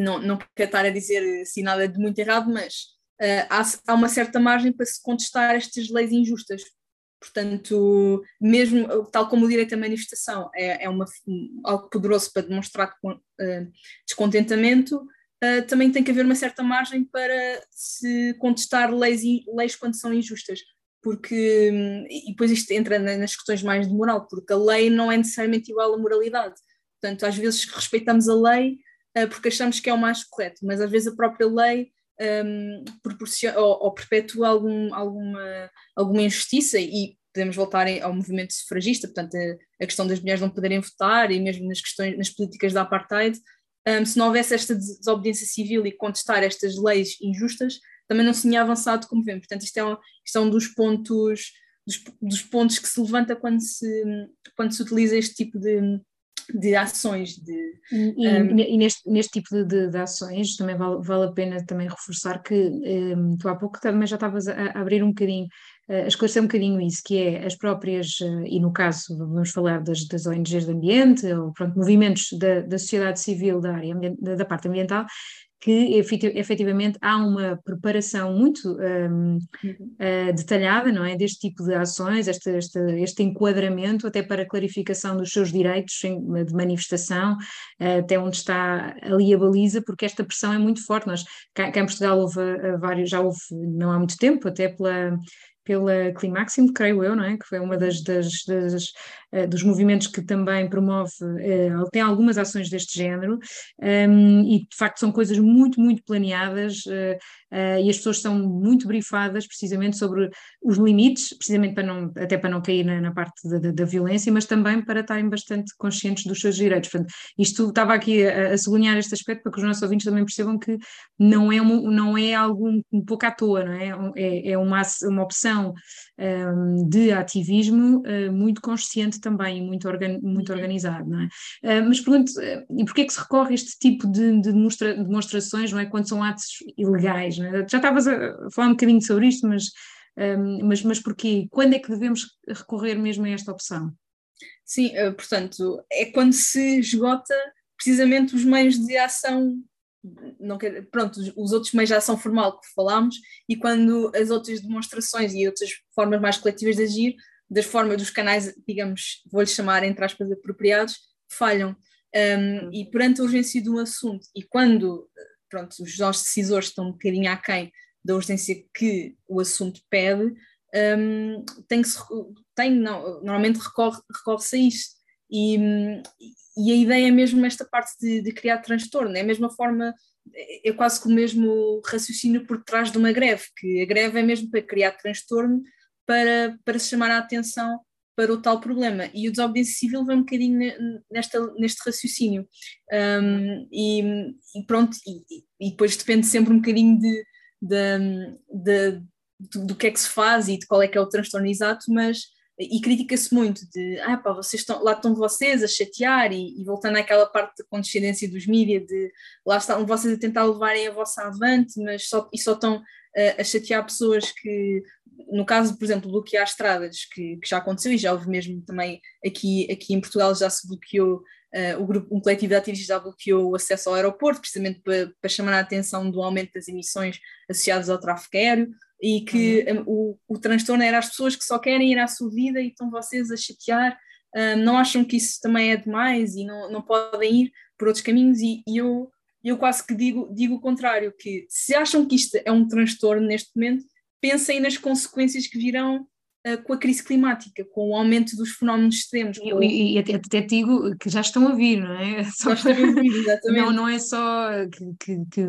não, não quero estar a dizer assim nada de muito errado, mas uh, há, há uma certa margem para se contestar estas leis injustas. Portanto, mesmo tal como o direito à manifestação é, é uma, algo poderoso para demonstrar uh, descontentamento, uh, também tem que haver uma certa margem para se contestar leis, leis quando são injustas. Porque, e depois isto entra nas questões mais de moral, porque a lei não é necessariamente igual à moralidade. Portanto, às vezes respeitamos a lei porque achamos que é o mais correto, mas às vezes a própria lei um, proporciona ou, ou perpetua algum, alguma, alguma injustiça e podemos voltar ao movimento sufragista, portanto a, a, questão das mulheres não poderem votar e mesmo nas questões, nas políticas da apartheid, um, se não houvesse esta desobediência civil e contestar estas leis injustas, também não se tinha avançado como vemos. Portanto, isto é um, isto é um dos pontos dos, dos, pontos que se levanta quando se, quando se utiliza este tipo de, de ações. De, e, um... e neste, neste tipo de, de, de, ações também vale, vale a pena também reforçar que um, tu há pouco também já estavas a, a, abrir um bocadinho, esclarecer um bocadinho isso, que é as próprias, uh, e no caso vamos falar das, das ONGs de ambiente, ou pronto, movimentos da, da sociedade civil da área da, parte ambiental, que efetivamente há uma preparação muito um, uh, detalhada, não é, deste tipo de ações, este, este, este, enquadramento até para clarificação dos seus direitos de manifestação, uh, até onde está ali a baliza, porque esta pressão é muito forte. Nós, cá, cá em Portugal houve vários, já houve não há muito tempo, até pela pela Climaxim, creio eu, não é? Que foi uma das, das, das uh, dos movimentos que também promove, uh, tem algumas ações deste género, um, ehm, e de facto são coisas muito, muito planeadas, uh, e as pessoas são muito brifadas precisamente sobre os limites, precisamente para não, até para não cair na, na parte da, da, violência, mas também para estarem bastante conscientes dos seus direitos. Portanto, isto estava aqui a, a sublinhar este aspecto para que os nossos ouvintes também percebam que não é, uma, não é algo um, um pouco à toa, não é? É, é uma, uma opção um, de ativismo uh, muito consciente também e muito, organ, muito uhum. organizado, não é? Uh, mas pergunto, e porquê é que se recorre a este tipo de, de demonstra, demonstrações, não é? Quando são atos ilegais, é? Já estavas a falar um bocadinho sobre isto, mas, um, mas, mas porquê? Quando é que devemos recorrer mesmo a esta opção? Sim, uh, portanto, é quando se esgota precisamente os meios de ação, não pronto, os outros meios de ação formal que falámos, e quando as outras demonstrações e outras formas mais coletivas de agir, das formas dos canais, digamos, vou-lhes chamar entre aspas apropriados, falham. Um, e perante a urgência de um assunto, e quando pronto, os nossos decisores estão um bocadinho aquém da urgência que o assunto pede, um, tem que se, tem, não, normalmente recorre, recorre-se a isto. E, e a ideia é mesmo esta parte de, de criar transtorno, é a mesma forma, é quase que o mesmo raciocínio por trás de uma greve, que a greve é mesmo para criar transtorno, para, para se chamar a atenção para o tal problema. E o desobediência civil vem um bocadinho nesta, neste raciocínio. Um, e, e, pronto, e, e, depois depende sempre um bocadinho de, de, de, do, do, que é que se faz e de qual é que é o transtorno exato, mas e critica-se muito de ah pá, vocês estão, lá estão vocês a chatear e, e voltando àquela parte da condescendência dos mídias de lá estão vocês a tentar levarem a vossa avante, mas só, e só estão a, a chatear pessoas que no caso, por exemplo, bloquear estradas, que, que, já aconteceu e já houve mesmo também aqui, aqui em Portugal já se bloqueou, uh, o grupo, um coletivo de ativistas já bloqueou o acesso ao aeroporto, precisamente para, para chamar a atenção do aumento das emissões associadas ao tráfego aéreo e que uhum. um, o, o transtorno era as pessoas que só querem ir à sua vida e estão vocês a chatear, uh, não acham que isso também é demais e não, não podem ir por outros caminhos e, e eu, eu quase que digo, digo o contrário, que se acham que isto é um transtorno neste momento, pensem nas consequências que virão com a crise climática, com o aumento dos fenómenos extremos. Com... E, e, até, até digo que já estão a vir, não é? [laughs] Só já estão a vir, exatamente. Não, não é só que, que, que,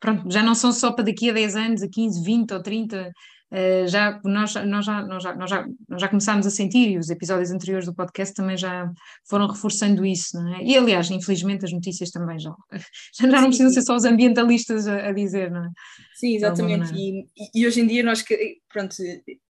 Pronto, já não são só para daqui a 10 anos, a 15, 20 ou 30. Uh, já, nós, nós, já, nós, já, nós, já, nós já começámos a sentir, e os episódios anteriores do podcast também já foram reforçando isso, não é? E aliás, infelizmente as notícias também já, [laughs] já não precisam ser só os ambientalistas a, a dizer, não é? Sim, exatamente. E, e, hoje em dia nós, pronto,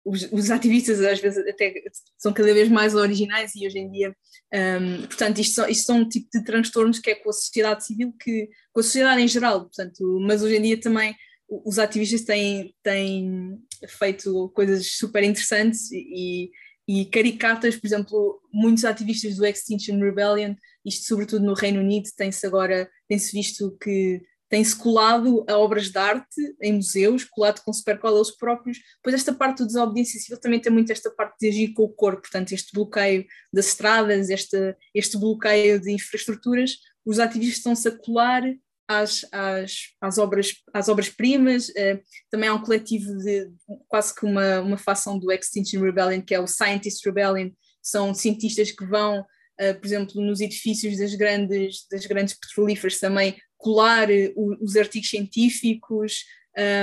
os, os, ativistas às vezes até são cada vez mais originais e hoje em dia, um, portanto, isto são, isto são um tipo de transtornos que é com a sociedade civil, que, com a sociedade em geral, portanto, mas hoje em dia também os ativistas têm, têm feito coisas super interessantes e, e caricatas, por exemplo, muitos ativistas do Extinction Rebellion, isto sobretudo no Reino Unido, tem-se agora, tem-se visto que tem-se colado a obras de arte em museus, colado com supercola eles próprios, pois esta parte do desobediência civil também tem muito esta parte de agir com o corpo, portanto este bloqueio das estradas, este, este bloqueio de infraestruturas, os ativistas estão-se a colar às, às, às obras às obras-primas, uh, também há um coletivo de quase que uma, uma facção do Extinction Rebellion, que é o Scientist Rebellion, são cientistas que vão, uh, por exemplo, nos edifícios das grandes, das grandes petrolíferas também colar uh, os artigos científicos,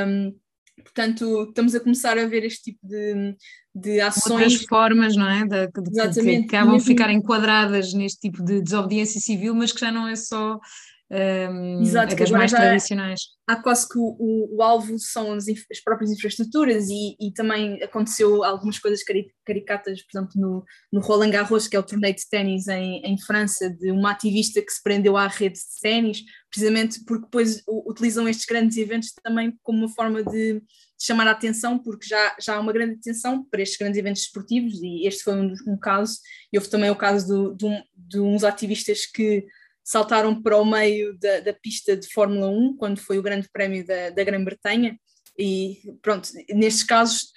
um, portanto estamos a começar a ver este tipo de, de ações. Outras formas, não é? De, de, Exatamente. Que acabam de ficar enquadradas neste tipo de desobediência civil, mas que já não é só um, é das mais tradicionais. Há quase que o, o, o alvo são as, as, próprias infraestruturas e, e, também aconteceu algumas coisas caricatas, por exemplo, no, no Roland Garros, que é o torneio de ténis em, em França, de uma ativista que se prendeu à rede de ténis, precisamente porque depois utilizam estes grandes eventos também como uma forma de chamar a atenção, porque já, já há uma grande atenção para estes grandes eventos esportivos e este foi um, um caso, e houve também o caso do, de, de uns ativistas que saltaram para o meio da, da, pista de Fórmula 1, quando foi o Grande Prémio da, da Grã-Bretanha, e pronto, nestes casos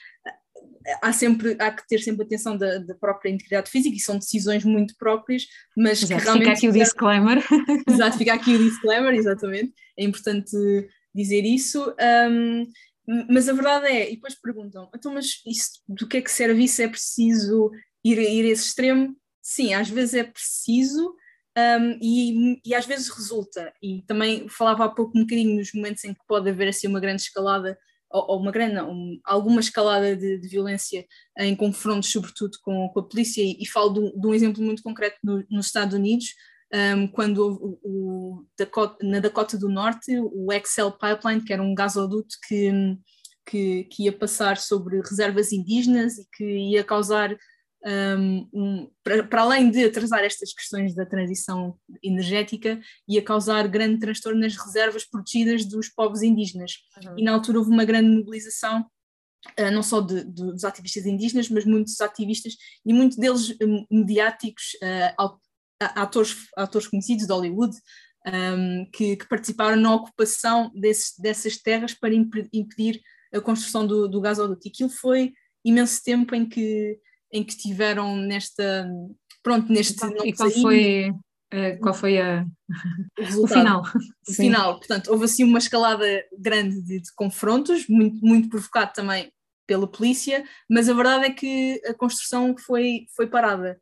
há sempre há que ter sempre atenção da, da, própria integridade física e são decisões muito próprias, mas Exato, que realmente fica aqui o disclaimer. [laughs] Exato, fica aqui o disclaimer, exatamente. É importante dizer isso. Um, mas a verdade é, e depois perguntam, então, mas isso, do que é que serve isso? É preciso ir, ir a esse extremo? Sim, às vezes é preciso, um, e, e, às vezes resulta. E também falava há pouco um bocadinho nos momentos em que pode haver assim uma grande escalada, ou, ou uma grande, não, um, alguma escalada de, de, violência em confrontos, sobretudo com, com a polícia, e, e falo de, de, um exemplo muito concreto no, nos Estados Unidos. Um, quando o, o Dakota, na Dakota do Norte, o Excel Pipeline, que era um gasoduto que, que, que ia passar sobre reservas indígenas e que ia causar um, para, para, além de atrasar estas questões da transição energética, ia causar grande transtorno nas reservas protegidas dos povos indígenas. Uhum. E na altura houve uma grande mobilização, uh, não só de, de, dos ativistas indígenas, mas muitos ativistas e muitos deles um, mediáticos, uh, atores, atores conhecidos de Hollywood, um, que, que, participaram na ocupação desses, dessas terras para impedir a construção do, do gasoduto. E aquilo foi imenso tempo em que em que estiveram nesta, pronto, neste... E qual foi, eh, qual foi a, o, o final? O final, portanto, houve assim uma escalada grande de, de confrontos, muito, muito provocado também pela polícia, mas a verdade é que a construção foi, foi parada.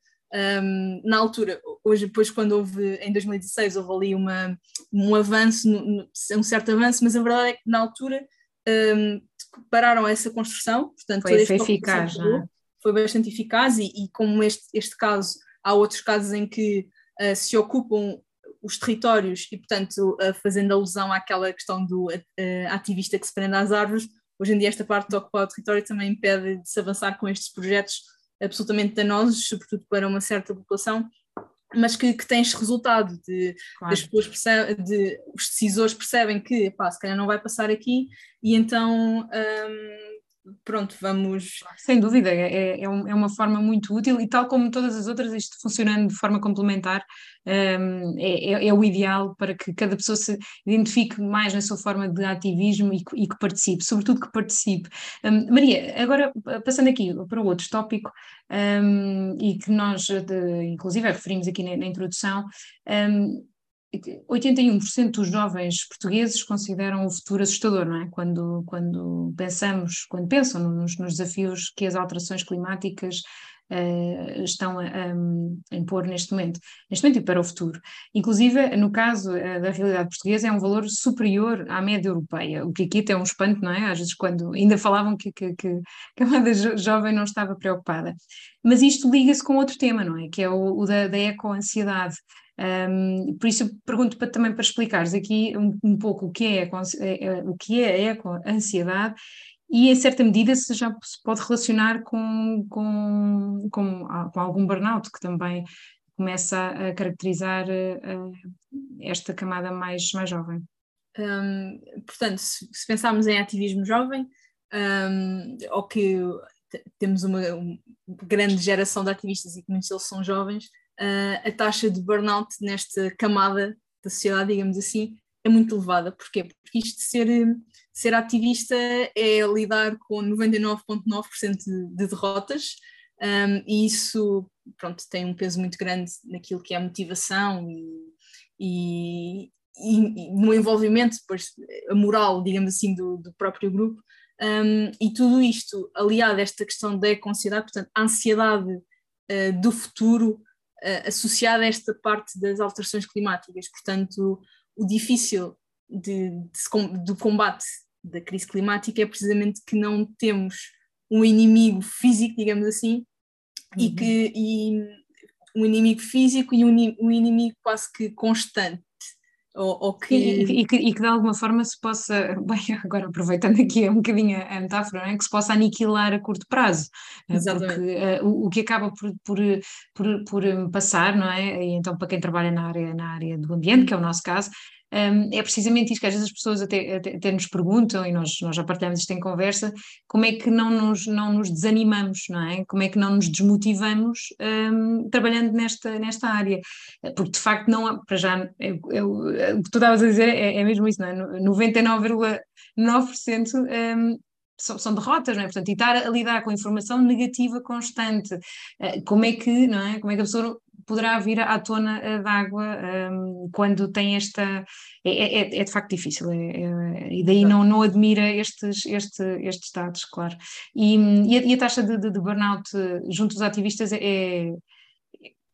Um, na altura, hoje depois quando houve, em 2016, houve ali uma, um avanço, um certo avanço, mas a verdade é que na altura um, pararam essa construção, portanto foi, foi eficaz, não é? Foi bastante eficaz e, e como este, este caso, há outros casos em que uh, se ocupam os territórios e, portanto, uh, fazendo alusão àquela questão do uh, ativista que se prende às árvores, hoje em dia esta parte de ocupar o território também impede de se avançar com estes projetos absolutamente danosos, sobretudo para uma certa população, mas que, que têm este resultado de, claro. das pessoas percebem, de, os decisores percebem que, pá, se calhar não vai passar aqui e então um, pronto, vamos. Sem dúvida, é, é, é, uma forma muito útil e, tal como todas as outras, isto funcionando de forma complementar um, é, é, é, o ideal para que cada pessoa se identifique mais na sua forma de ativismo e, e que participe, sobretudo que participe. Um, Maria, agora passando aqui para outro tópico, um, e que nós, de, inclusive, referimos aqui na, na introdução. 81% dos jovens portugueses consideram o futuro assustador, não é? Quando, quando pensamos, quando pensam nos, nos desafios que as alterações climáticas uh, estão a, a, impor neste momento, neste momento e para o futuro. Inclusive, no caso uh, da realidade portuguesa, é um valor superior à média europeia, o que aqui tem um espanto, não é? Às vezes quando ainda falavam que, que, que, a moda jovem não estava preocupada. Mas isto liga-se com outro tema, não é? Que é o, o da, da eco-ansiedade. Um, por isso pergunto para, também para explicares aqui um, um pouco o que é, é, é, o que é a eco-ansiedade e em certa medida se já se pode relacionar com, com, com, com algum burnout que também começa a caracterizar uh, esta camada mais, mais jovem. Um, portanto, se, se, pensarmos em ativismo jovem, ou que temos uma, uma, grande geração de ativistas e que muitos deles são jovens, uh, a taxa de burnout nesta camada da sociedade, digamos assim, é muito elevada. Porquê? Porque isto de ser, ser ativista é lidar com 99,9% de, de derrotas, um, e isso pronto, tem um peso muito grande naquilo que é a motivação e, e, e, no envolvimento, depois a moral, digamos assim, do, do próprio grupo. Um, e tudo isto aliado a esta questão da ansiedade, portanto, a ansiedade uh, do futuro uh, associada a esta parte das alterações climáticas, portanto, o difícil de, de, do combate da crise climática é precisamente que não temos um inimigo físico, digamos assim, uhum. e que e um inimigo físico e um, um inimigo quase que constante. Ou, ou que... E, e, que, e, que, de alguma forma se possa, [laughs] bem, agora aproveitando aqui um bocadinho a metáfora, é? que se possa aniquilar a curto prazo, eh, Exatamente. porque uh, o, o, que acaba por, por, por, por passar, não é? E então para quem trabalha na área, na área do ambiente, que é o nosso caso, um, é precisamente isto que às vezes as pessoas até, até, até, nos perguntam, e nós, nós já partilhamos isto em conversa, como é que não nos, não nos desanimamos, não é? Como é que não nos desmotivamos um, trabalhando nesta, nesta área? Porque de facto não há, para já, eu, eu, o que tu estavas a dizer é, é mesmo isso, não é? 99,9% um, são, são, derrotas, não é? Portanto, e estar a lidar com informação negativa constante, uh, como é que, não é? Como é que a pessoa poderá vir à tona uh, d'água um, quando tem esta. É, é, é, é de facto difícil, é, é, e daí não, não admira estes, este, estes dados, claro. E, e, a, e a taxa de, de, de, burnout junto dos ativistas é,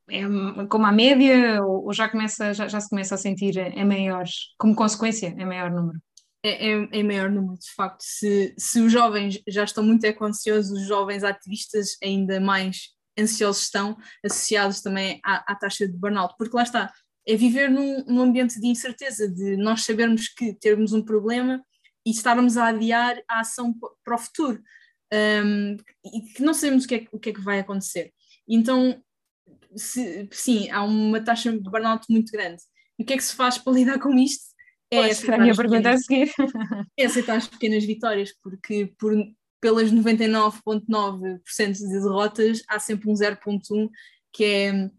é como a média ou, ou já, começa, já, já, se começa a sentir em maior, como consequência, em maior número? É, é, é maior número, de facto. Se, se os jovens já estão muito consciosos, os jovens ativistas ainda mais ansiosos estão associados também à, à, taxa de burnout, porque lá está, é viver num, num, ambiente de incerteza, de nós sabermos que termos um problema e estarmos a adiar a ação para o futuro um, e que não sabemos o que, é, o que é que vai acontecer. Então, se, sim, há uma taxa de burnout muito grande. E o que é que se faz para [laughs] lidar com isto? É aceitar, a minha pergunta a seguir. é aceitar as pequenas vitórias, porque por, pelas 99,9% de derrotas, há sempre um 0,1 que é,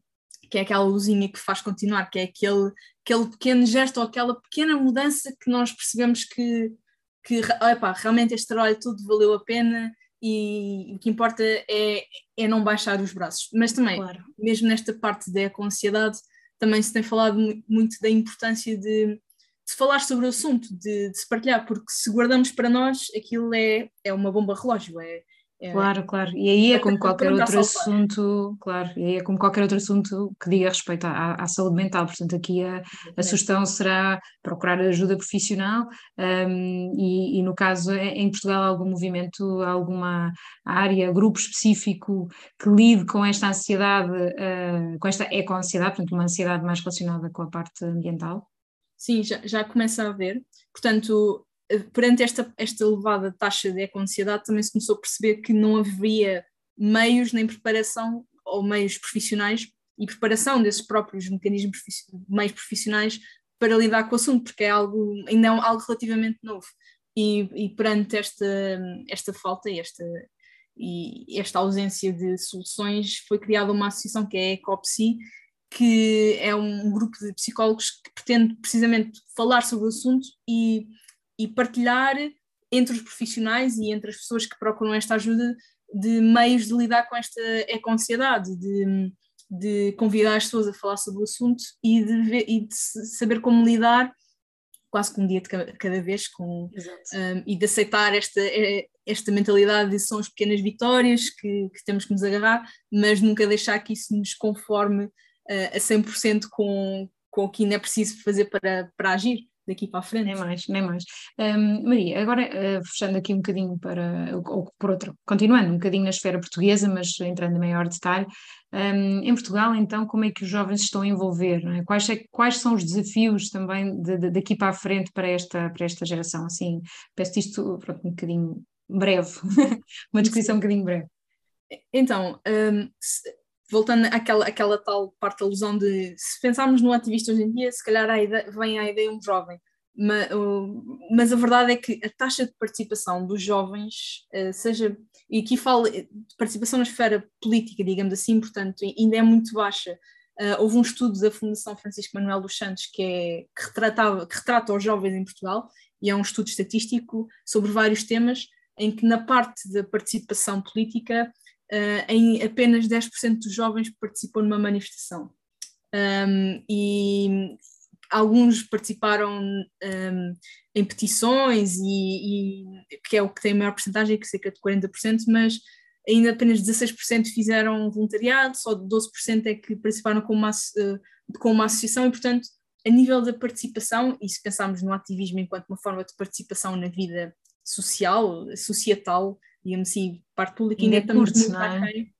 que é aquela luzinha que faz continuar, que é aquele, aquele pequeno gesto ou aquela pequena mudança que nós percebemos que, que realmente este trabalho tudo valeu a pena e o que importa é, é não baixar os braços. Mas também, claro. mesmo nesta parte da ansiedade, também se tem falado muito da importância de de falar sobre o assunto, de, de, se partilhar, porque se guardamos para nós, aquilo é, é uma bomba relógio, é, é, claro, claro. E aí é como qualquer outro assunto, claro, e aí é como qualquer outro assunto que diga respeito à, à saúde mental. Portanto, aqui a, a sugestão será procurar ajuda profissional um, e, e, no caso, é, em Portugal, algum movimento, alguma área, grupo específico que lide com esta ansiedade, uh, com esta eco-ansiedade, portanto, uma ansiedade mais relacionada com a parte ambiental? Sim, já, já começa a haver. Portanto, eh, perante esta, esta elevada taxa de eco-ansiedade, também se começou a perceber que não havia meios nem preparação ou meios profissionais e preparação desses próprios mecanismos meios profissionais para lidar com o assunto, porque é algo, ainda é algo relativamente novo. E, e perante esta, esta falta esta, e esta ausência de soluções, foi criada uma associação que é a Ecopsi, que é um grupo de psicólogos que pretende precisamente falar sobre o assunto e, e partilhar entre os profissionais e entre as pessoas que procuram esta ajuda de meios de lidar com esta eco-ansiedade, de, de convidar as pessoas a falar sobre o assunto e de, ver, e de saber como lidar quase que um dia de cada vez com, um, e de aceitar esta, esta mentalidade de são as pequenas vitórias que, que temos que nos agarrar, mas nunca deixar que isso nos conforme uh, a 100% com, com o que ainda é preciso fazer para, para agir daqui para a frente. Nem mais, nem mais. Um, Maria, agora uh, fechando aqui um bocadinho para, ou por outro, continuando um bocadinho na esfera portuguesa, mas entrando em maior detalhe, um, em Portugal, então, como é que os jovens estão a envolver? É? Quais, é, quais são os desafios também de, de, daqui para a frente para esta, para esta geração? Assim, peço isto pronto, um bocadinho breve, [laughs] uma descrição um bocadinho breve. Então, um, se, voltando àquela, àquela tal parte da alusão de se pensarmos no ativista hoje em dia, se calhar a ideia, vem a ideia um jovem, mas, mas, a verdade é que a taxa de participação dos jovens, uh, seja, e aqui falo de participação na esfera política, digamos assim, portanto, ainda é muito baixa. Uh, houve um estudo da Fundação Francisco Manuel dos Santos que, é, que, retratava, que retrata os jovens em Portugal, e é um estudo estatístico sobre vários temas, em que na parte da participação política uh, em apenas 10% dos jovens participam numa manifestação. Um, e alguns participaram um, em petições, e, e, que é o que tem a maior porcentagem, que cerca de 40%, mas ainda apenas 16% fizeram voluntariado, só 12% é que participaram com uma, uh, com uma associação, e portanto, a nível da participação, e se pensarmos no ativismo enquanto uma forma de participação na vida social, societal, digamos assim, parte pública, ainda, ainda é estamos muito é? aquém.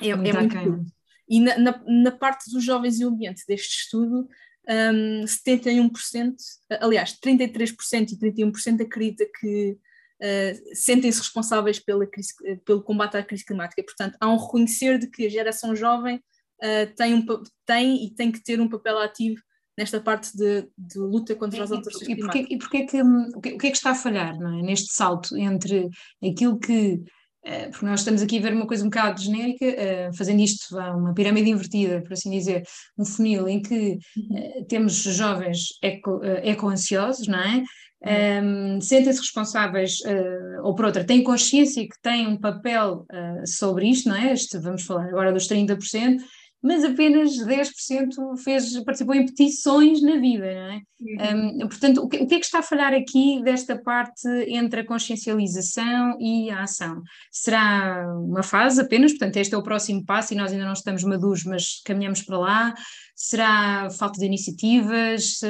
É, é, muito, é muito curto. E na, na, na, parte dos jovens e o ambiente deste estudo, um, 71%, aliás, 33% e 31% acredita que uh, sentem-se responsáveis pela crise, pelo combate à crise climática. Portanto, há um reconhecer de que a geração jovem uh, tem, um, tem e tem que ter um papel ativo nesta parte de, de luta contra as alterações e, climáticas. E porquê, que, o que, o que é que está a falhar não é? neste salto entre aquilo que eh, porque nós estamos aqui a ver uma coisa um bocado genérica, eh, fazendo isto, uma pirâmide invertida, por assim dizer, um funil em que uhum. Eh, temos jovens eco-ansiosos, não é? Um, sentem-se responsáveis, uh, ou por outra, têm consciência que têm um papel uh, sobre isto, não é? Este, vamos falar agora dos 30%, mas apenas 10% fez, participou em petições na vida, não é? Uhum. Um, portanto, o que, o que, é que está a falhar aqui desta parte entre a consciencialização e a ação? Será uma fase apenas, portanto, este é o próximo passo e nós ainda não estamos maduros, mas caminhamos para lá? Será falta de iniciativas,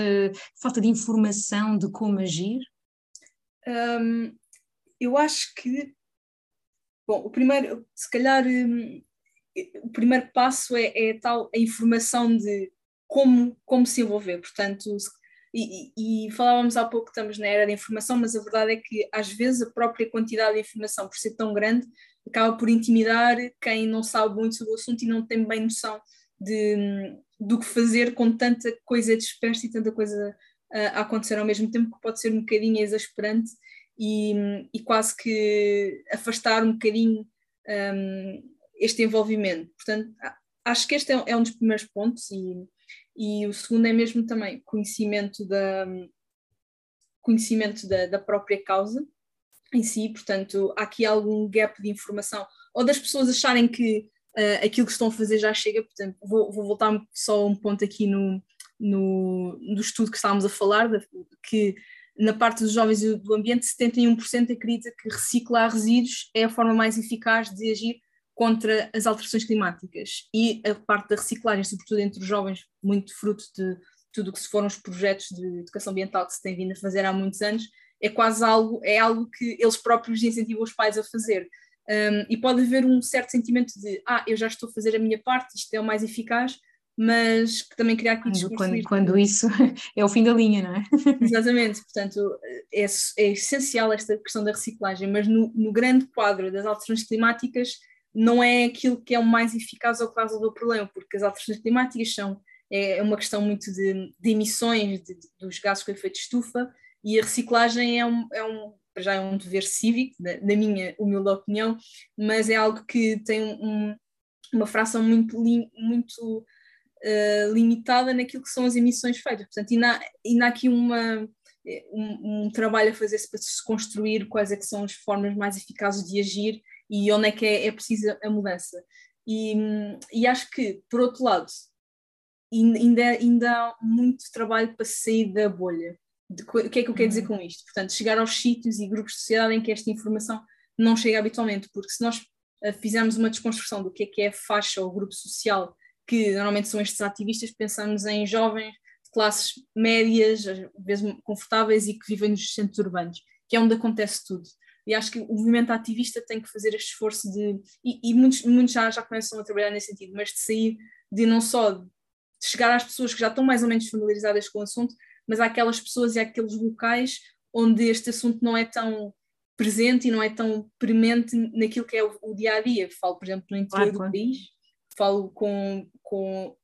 falta de informação de como agir? Um, eu acho que, bom, o primeiro, se calhar. Um o primeiro passo é, é tal a informação de como, como se envolver, portanto, e, e, falávamos há pouco que estamos na era da informação, mas a verdade é que às vezes a própria quantidade de informação, por ser tão grande, acaba por intimidar quem não sabe muito sobre o assunto e não tem bem noção de, do que fazer com tanta coisa dispersa e tanta coisa a acontecer ao mesmo tempo, que pode ser um bocadinho exasperante e, e quase que afastar um bocadinho um, este envolvimento. Portanto, acho que este é, é um dos primeiros pontos e, e o segundo é mesmo também conhecimento da, conhecimento da, da própria causa em si, portanto, há aqui algum gap de informação, ou das pessoas acharem que uh, aquilo que estão a fazer já chega, portanto, vou, vou voltar só um ponto aqui no, no, no estudo que estávamos a falar, de, que na parte dos jovens e do ambiente, 71% acredita que reciclar resíduos é a forma mais eficaz de agir contra as alterações climáticas e a parte da reciclagem, sobretudo entre os jovens, muito fruto de tudo o que se foram os projetos de educação ambiental que se tem vindo a fazer há muitos anos, é quase algo, é algo que eles próprios incentivam os pais a fazer. Um, e pode haver um certo sentimento de, ah, eu já estou a fazer a minha parte, isto é o mais eficaz, mas que também criar aqui quando, quando, quando isso [laughs] é o fim da linha, não é? [laughs] Exatamente, portanto é, é essencial esta questão da reciclagem, mas no, no grande quadro das alterações climáticas não é aquilo que é o mais eficaz ou que vai resolver o problema, porque as alterações climáticas são é uma questão muito de, de emissões de, de, dos gases com efeito de estufa e a reciclagem é um, é um já é um dever cívico, na, na minha humilde opinião, mas é algo que tem um, uma fração muito, muito uh, limitada naquilo que são as emissões feitas. Portanto, ainda, há aqui uma, um, um trabalho a fazer-se para se construir quais é que são as formas mais eficazes de agir e onde é que é, é precisa a mudança. E, e acho que, por outro lado, ainda, ainda há muito trabalho para sair da bolha. De, o que é que eu quero dizer uhum. com isto? Portanto, chegar aos sítios e grupos de sociedade em que esta informação não chega habitualmente, porque se nós uh, fizermos uma desconstrução do que é que é faixa ou grupo social, que normalmente são estes ativistas, pensamos em jovens de classes médias, às vezes confortáveis e que vivem nos centros urbanos, que é onde acontece tudo. E acho que o movimento ativista tem que fazer este esforço de. E, e muitos, muitos já, já começam a trabalhar nesse sentido, mas de sair de não só de chegar às pessoas que já estão mais ou menos familiarizadas com o assunto, mas àquelas pessoas e àqueles locais onde este assunto não é tão presente e não é tão premente naquilo que é o, o dia a dia. Falo, por exemplo, no interior claro, do país, falo com, com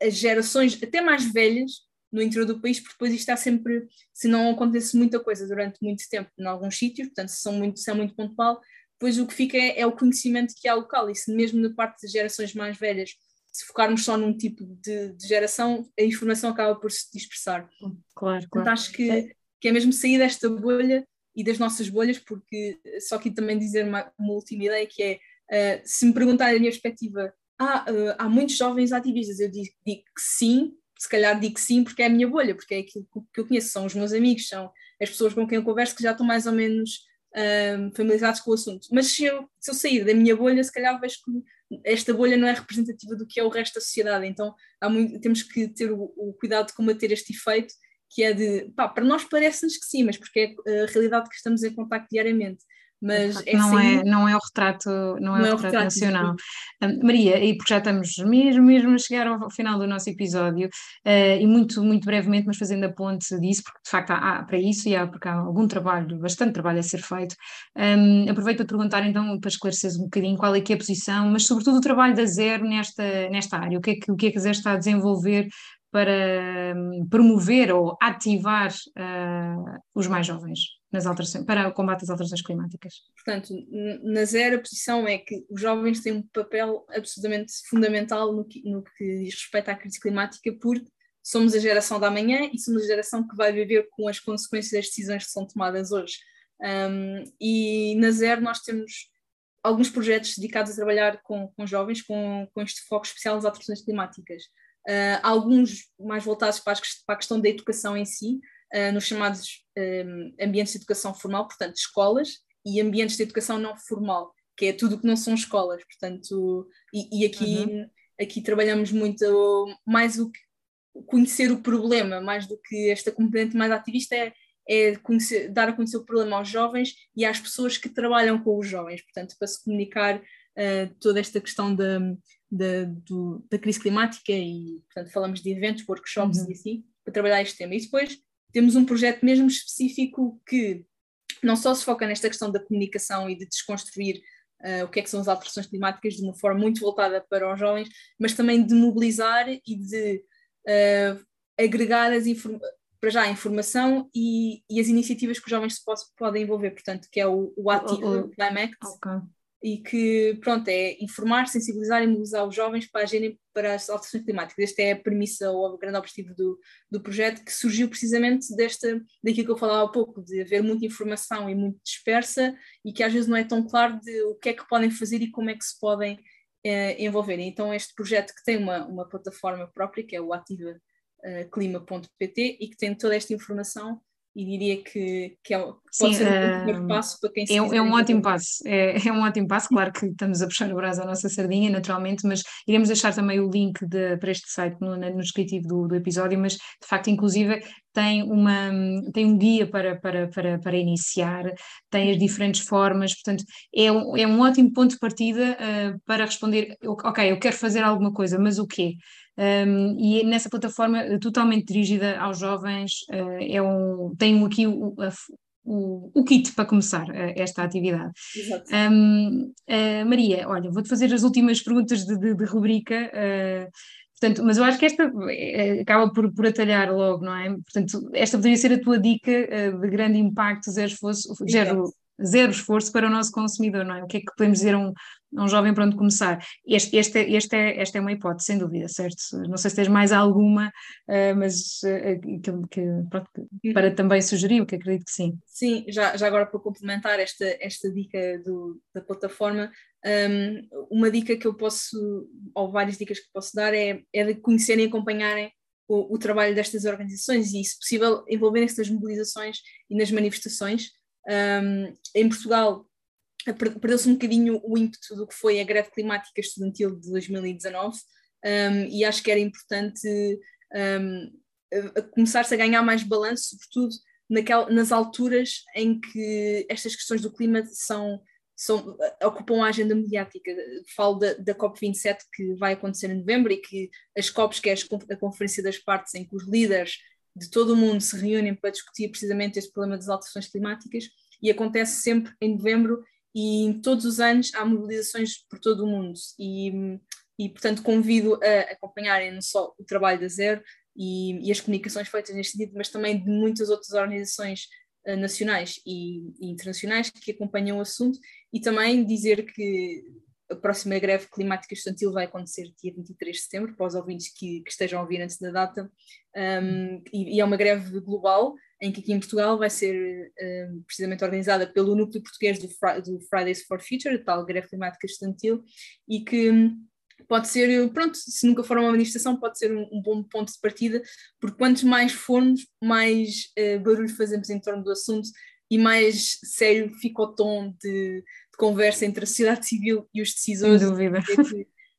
as gerações até mais velhas no interior do país, porque depois isto está sempre, se não acontece muita coisa durante muito tempo em alguns sítios, portanto, se, são muito, se é muito pontual, depois o que fica é, é, o conhecimento que há local, e se mesmo na parte das gerações mais velhas, se focarmos só num tipo de, de geração, a informação acaba por se dispersar. Claro, Portanto, claro. acho que, é. que é mesmo sair desta bolha e das nossas bolhas, porque só aqui também dizer uma, uma última ideia que é, uh, se me perguntarem a minha perspectiva, ah, uh, há muitos jovens ativistas, eu digo, digo que sim, se calhar digo sim porque é a minha bolha, porque é aquilo que eu conheço, são os meus amigos, são as pessoas com quem eu converso que já estão mais ou menos um, familiarizados com o assunto. Mas se eu, se eu sair da minha bolha, se calhar vejo que esta bolha não é representativa do que é o resto da sociedade, então muito, temos que ter o, o, cuidado de combater este efeito, que é de, pá, para nós parece-nos que sim, mas porque é a realidade que estamos em contato diariamente mas é não, é, não é o retrato, não é, não o, é o retrato, nacional. Um, Maria, e porque já estamos mesmo, mesmo a chegar ao final do nosso episódio, uh, e muito, muito brevemente, mas fazendo a ponte disso, porque de facto há, há para isso e há, porque há algum trabalho, bastante trabalho a ser feito. Um, aproveito para perguntar então, para esclareceres um bocadinho qual é que é a posição, mas sobretudo o trabalho da Zero nesta, nesta área, o que é que, o que, é que a Zero está a desenvolver para um, promover ou ativar uh, os mais jovens nas alterações, para o combate às alterações climáticas. Portanto, na zero a posição é que os jovens têm um papel absolutamente fundamental no que, no que diz respeito à crise climática, porque somos a geração da manhã e somos a geração que vai viver com as consequências das decisões que são tomadas hoje. Um, e na zero nós temos alguns projetos dedicados a trabalhar com, com jovens com, com este foco especial nas alterações climáticas. Uh, alguns mais voltados para, as, para, a questão da educação em si, uh, nos chamados um, ambientes de educação formal, portanto, escolas, e ambientes de educação não formal, que é tudo o que não são escolas, portanto, e, e aqui, uhum. aqui trabalhamos muito mais o que conhecer o problema, mais do que esta componente mais ativista é, é conhecer, dar a conhecer o problema aos jovens e às pessoas que trabalham com os jovens, portanto, para se comunicar uh, toda esta questão da, da, do, da crise climática e, portanto, falamos de eventos, workshops uhum. e assim, para trabalhar este tema. E depois temos um projeto mesmo específico que não só se foca nesta questão da comunicação e de desconstruir uh, o que é que são as alterações climáticas de uma forma muito voltada para os jovens, mas também de mobilizar e de uh, agregar as para já a informação e, e, as iniciativas que os jovens se podem envolver, portanto, que é o, o Ativo Climate, okay e que, pronto, é informar, sensibilizar e mobilizar os jovens para agirem para as alterações climáticas. Esta é a premissa ou o grande objetivo do, do projeto, que surgiu precisamente desta, daquilo que eu falava há pouco, de haver muita informação e muito dispersa e que às vezes não é tão claro de o que é que podem fazer e como é que se podem eh, envolver. Então este projeto que tem uma, uma plataforma própria, que é o ativaclima.pt uh, e que tem toda esta informação e diria que, que é, pode Sim, ser um primeiro uh, passo para quem se é, é um ótimo passo, é, é, um ótimo passo, claro que estamos a puxar o braço à nossa sardinha, naturalmente, mas iremos deixar também o link de, para este site no, no descritivo do, do episódio, mas de facto, inclusive, tem, uma, tem um guia para, para, para, para iniciar, tem as diferentes formas, portanto, é um, é um ótimo ponto de partida uh, para responder, ok, eu quero fazer alguma coisa, mas o quê? Um, e nessa plataforma eh, totalmente dirigida aos jovens, uh, é um, tem aqui o, a, o, o, kit para começar uh, esta atividade. Um, uh, Maria, olha, vou-te fazer as últimas perguntas de, de, de rubrica. Portanto, mas eu acho que esta acaba por, por atalhar logo, não é? Portanto, esta poderia ser a tua dica de grande impacto, zero esforço, zero, zero esforço para o nosso consumidor, não é? O que é que podemos dizer a um, um jovem para onde começar? Este, este, este é, esta é uma hipótese, sem dúvida, certo? Não sei se tens mais alguma, uh, mas uh, que, que, pronto, para também sugerir, que acredito que sim. Sim, já, já agora para complementar esta, esta dica do, da plataforma, um, uma dica que eu posso, ou várias dicas que posso dar, é, é de conhecerem e acompanharem o, o, trabalho destas organizações e, se possível, envolverem-se nas mobilizações e nas manifestações. Um, em Portugal, perdeu-se um bocadinho o ímpeto do que foi a greve climática estudantil de 2019 um, e acho que era importante um, começar-se a ganhar mais balanço, sobretudo naquel, nas alturas em que estas questões do clima são, são, ocupam a agenda mediática. Falo da, da COP27 que vai acontecer em novembro e que as COPs, que é a Conferência das Partes, em que os líderes de todo o mundo se reúnem para discutir precisamente este problema das alterações climáticas e acontece sempre em novembro e todos os anos há mobilizações por todo o mundo. E, e portanto convido a acompanharem não só o trabalho da Zero e, e as comunicações feitas neste sentido, mas também de muitas outras organizações uh, nacionais e, e internacionais que acompanham o assunto. E também dizer que a próxima greve climática estudantil vai acontecer dia 23 de setembro, para os ouvintes que, que estejam a ouvir antes da data, um, e, e, é uma greve global, em que aqui em Portugal vai ser um, precisamente organizada pelo núcleo português do, do, Fridays for Future, tal greve climática estudantil, e que hum, pode ser, pronto, se nunca for uma manifestação, pode ser um, um bom ponto de partida, porque quantos mais formos, mais uh, barulho fazemos em torno do assunto e mais sério fica o tom de, de conversa entre a sociedade civil e os decisores. Sem dúvida.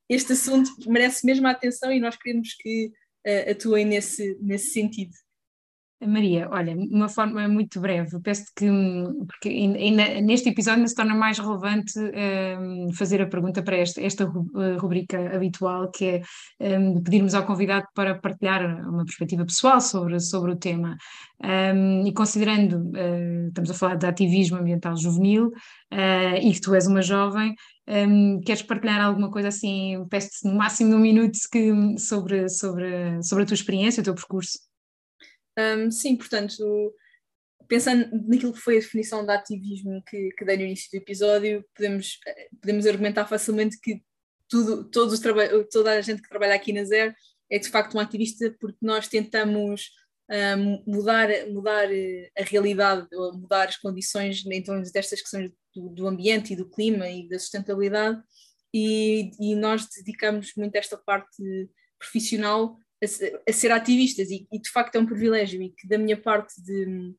Este assunto merece mesmo a atenção e nós queremos que uh, atuem nesse, nesse sentido. Maria, olha, uma forma muito breve, peço-te que, porque ainda, neste episódio ainda se torna mais relevante um, fazer a pergunta para esta, esta eh, rubrica habitual, que é um, pedirmos ao convidado para partilhar uma perspectiva pessoal sobre, sobre o tema. Um, e considerando, uh, estamos a falar de ativismo ambiental juvenil, uh, e que tu és uma jovem, um, queres partilhar alguma coisa assim, peço-te no máximo um minuto que, sobre, sobre, sobre a tua experiência, o teu percurso? Um, sim, portanto, pensando naquilo que foi a definição de ativismo que, que dei no início do episódio, podemos, podemos argumentar facilmente que tudo, todos os toda a gente que trabalha aqui na Zero é de facto um ativista porque nós tentamos um, mudar, mudar a realidade, ou mudar as condições em torno destas questões do, do ambiente e do clima e da sustentabilidade e, e nós dedicamos muito esta parte profissional a, ser ativistas e, e, de facto é um privilégio e que da minha parte de,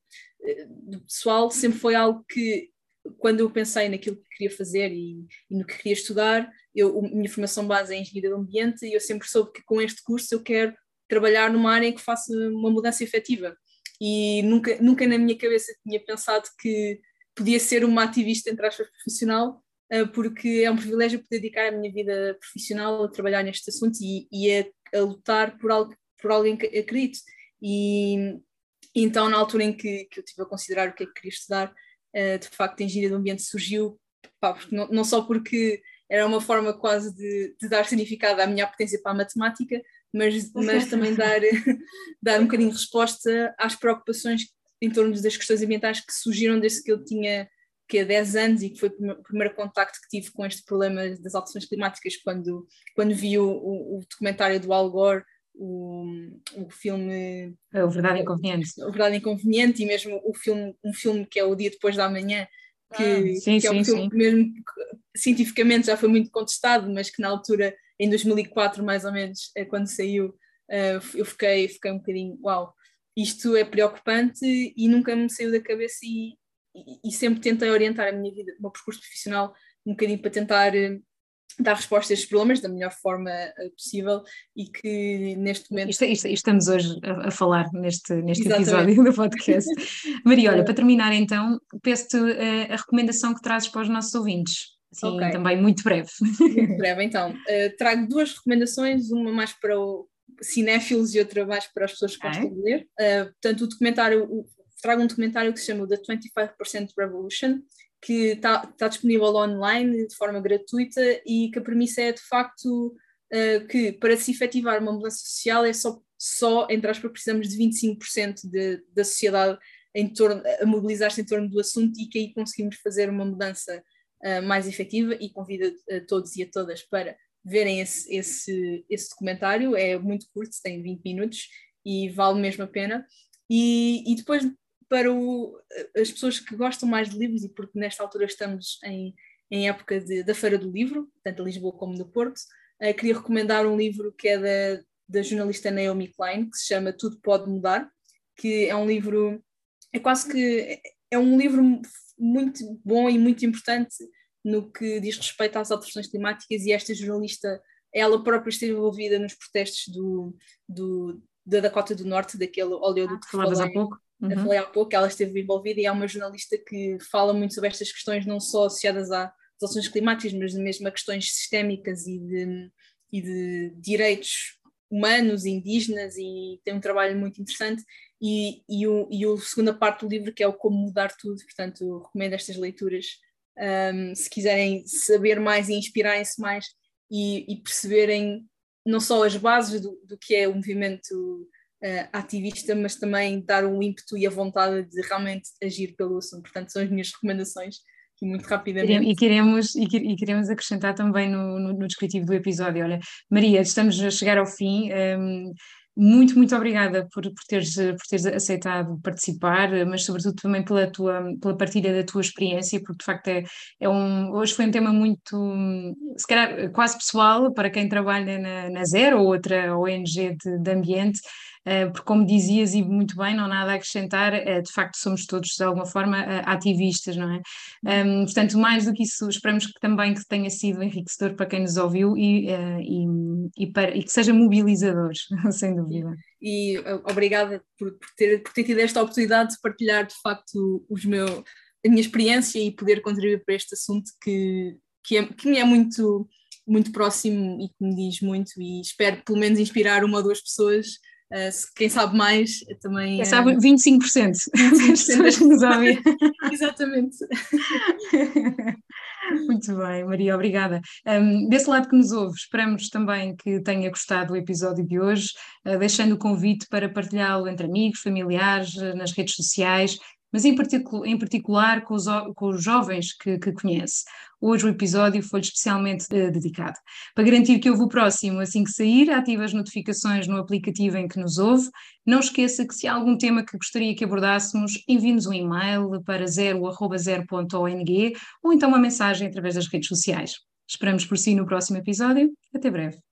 de, pessoal sempre foi algo que quando eu pensei naquilo que queria fazer e, e no que queria estudar, eu, a minha formação base é engenharia do ambiente e eu sempre soube que com este curso eu quero trabalhar numa área em que faça uma mudança efetiva. E nunca, nunca na minha cabeça tinha pensado que podia ser uma ativista entre aspas profissional eh, porque é um privilégio poder dedicar a minha vida profissional a trabalhar neste assunto e, e a a lutar por, algo, por alguém que acredito. E, então, na altura em que, que eu estive a considerar o que é que queria estudar, uh, de facto, a engenharia do ambiente surgiu, pá, não, não, só porque era uma forma quase de, de, dar significado à minha apetência para a matemática, mas, mas [laughs] também dar, [laughs] dar um bocadinho de resposta às preocupações em torno das questões ambientais que surgiram desde que eu tinha que há 10 anos e que foi o primeiro contacto que tive com este problema das alterações climáticas quando, quando vi o, o, o documentário do Al Gore, o, o filme... É o Verdade Inconveniente. O Verdade Inconveniente e mesmo o filme, um filme que é O Dia Depois da Manhã, que, ah, sim, que é um sim, filme sim. que mesmo cientificamente já foi muito contestado, mas que na altura, em 2004 mais ou menos, é quando saiu, uh, eu fiquei, fiquei um bocadinho, uau, isto é preocupante e nunca me saiu da cabeça e, e, sempre tentei orientar a minha vida, o meu percurso profissional, um bocadinho para tentar eh, dar resposta a estes problemas da melhor forma eh, possível e que neste momento. Isto, isto, estamos hoje a, a, falar neste, neste episódio do podcast. [laughs] Maria, olha, para terminar então, peço-te uh, a recomendação que trazes para os nossos ouvintes. Sim, okay. também muito breve. Muito breve, então. Uh, trago duas recomendações, uma mais para o cinéfilos e outra mais para as pessoas que gostam de ler. Uh, portanto, o documentário, o, trago um documentário que se chama The 25% Revolution, que está tá disponível online de forma gratuita e que a premissa é de facto uh, que para se efetivar uma mudança social é só, só entre aspas, precisamos de 25% de, da sociedade em torno, a mobilizar-se em torno do assunto e que aí conseguimos fazer uma mudança uh, mais efetiva e convido a todos e a todas para verem esse, esse, esse documentário, é muito curto, tem 20 minutos e vale mesmo a pena. E, e depois para o, as pessoas que gostam mais de livros, e porque nesta altura estamos em, em época de, da Feira do Livro, tanto em Lisboa como no Porto, uh, queria recomendar um livro que é da, da jornalista Naomi Klein, que se chama Tudo Pode Mudar, que é um livro, é quase que, é um livro muito bom e muito importante no que diz respeito às alterações climáticas e esta jornalista, ela própria esteve envolvida nos protestos do, do, da Dakota do Norte, daquele oleoduto ah, que falavas há pouco. Uhum. Eu falei há pouco, ela esteve envolvida e é uma jornalista que fala muito sobre estas questões, não só associadas às ações climáticas, mas mesmo a questões sistémicas e de, e de direitos humanos, indígenas, e tem um trabalho muito interessante. e, e, o, e a segunda parte do livro que é o Como Mudar Tudo, portanto recomendo estas leituras um, se quiserem saber mais e inspirarem-se mais e, e, perceberem não só as bases do, do que é o movimento uh, ativista, mas também dar o ímpeto e a vontade de realmente agir pelo assunto. Portanto, são as minhas recomendações aqui muito rapidamente. E queremos, e queremos acrescentar também no, no, no descritivo do episódio, olha, Maria, estamos a chegar ao fim, um, muito, muito obrigada por, por, teres, por teres aceitado participar, mas sobretudo também pela tua pela partilha da tua experiência, porque de facto é, é um, hoje foi um tema muito, se calhar quase pessoal para quem trabalha na, na Zero ou outra ONG de, de ambiente, eh, porque como dizias e muito bem, não há nada a acrescentar, eh, de facto somos todos de alguma forma eh, ativistas, não é? Um, portanto, mais do que isso, esperamos que também que tenha sido enriquecedor para quem nos ouviu e, e, e, para, e que seja mobilizador, [laughs] sem dúvida. E obrigada por, por, ter, por ter tido esta oportunidade de partilhar de facto os meu, a minha experiência e poder contribuir para este assunto que, que, é, que me é muito muito próximo e que me diz muito e espero pelo menos inspirar uma ou duas pessoas Uh, quem sabe mais também. Quem uh, sabe 25%. 25% [laughs] nos ouvem. [laughs] Exatamente. Muito bem, Maria, obrigada. Um, desse lado que nos ouve, esperamos também que tenha gostado do episódio de hoje, uh, deixando o convite para partilhá-lo entre amigos, familiares, nas redes sociais mas em, particu em particular com os, com os jovens que, que, conhece. Hoje o episódio foi especialmente uh, dedicado. Para garantir que ouve o próximo assim que sair, ative as notificações no aplicativo em que nos ouve. Não esqueça que se há algum tema que gostaria que abordássemos, envie-nos um e-mail para zero.zero.ong ou então uma mensagem através das redes sociais. Esperamos por si no próximo episódio. Até breve.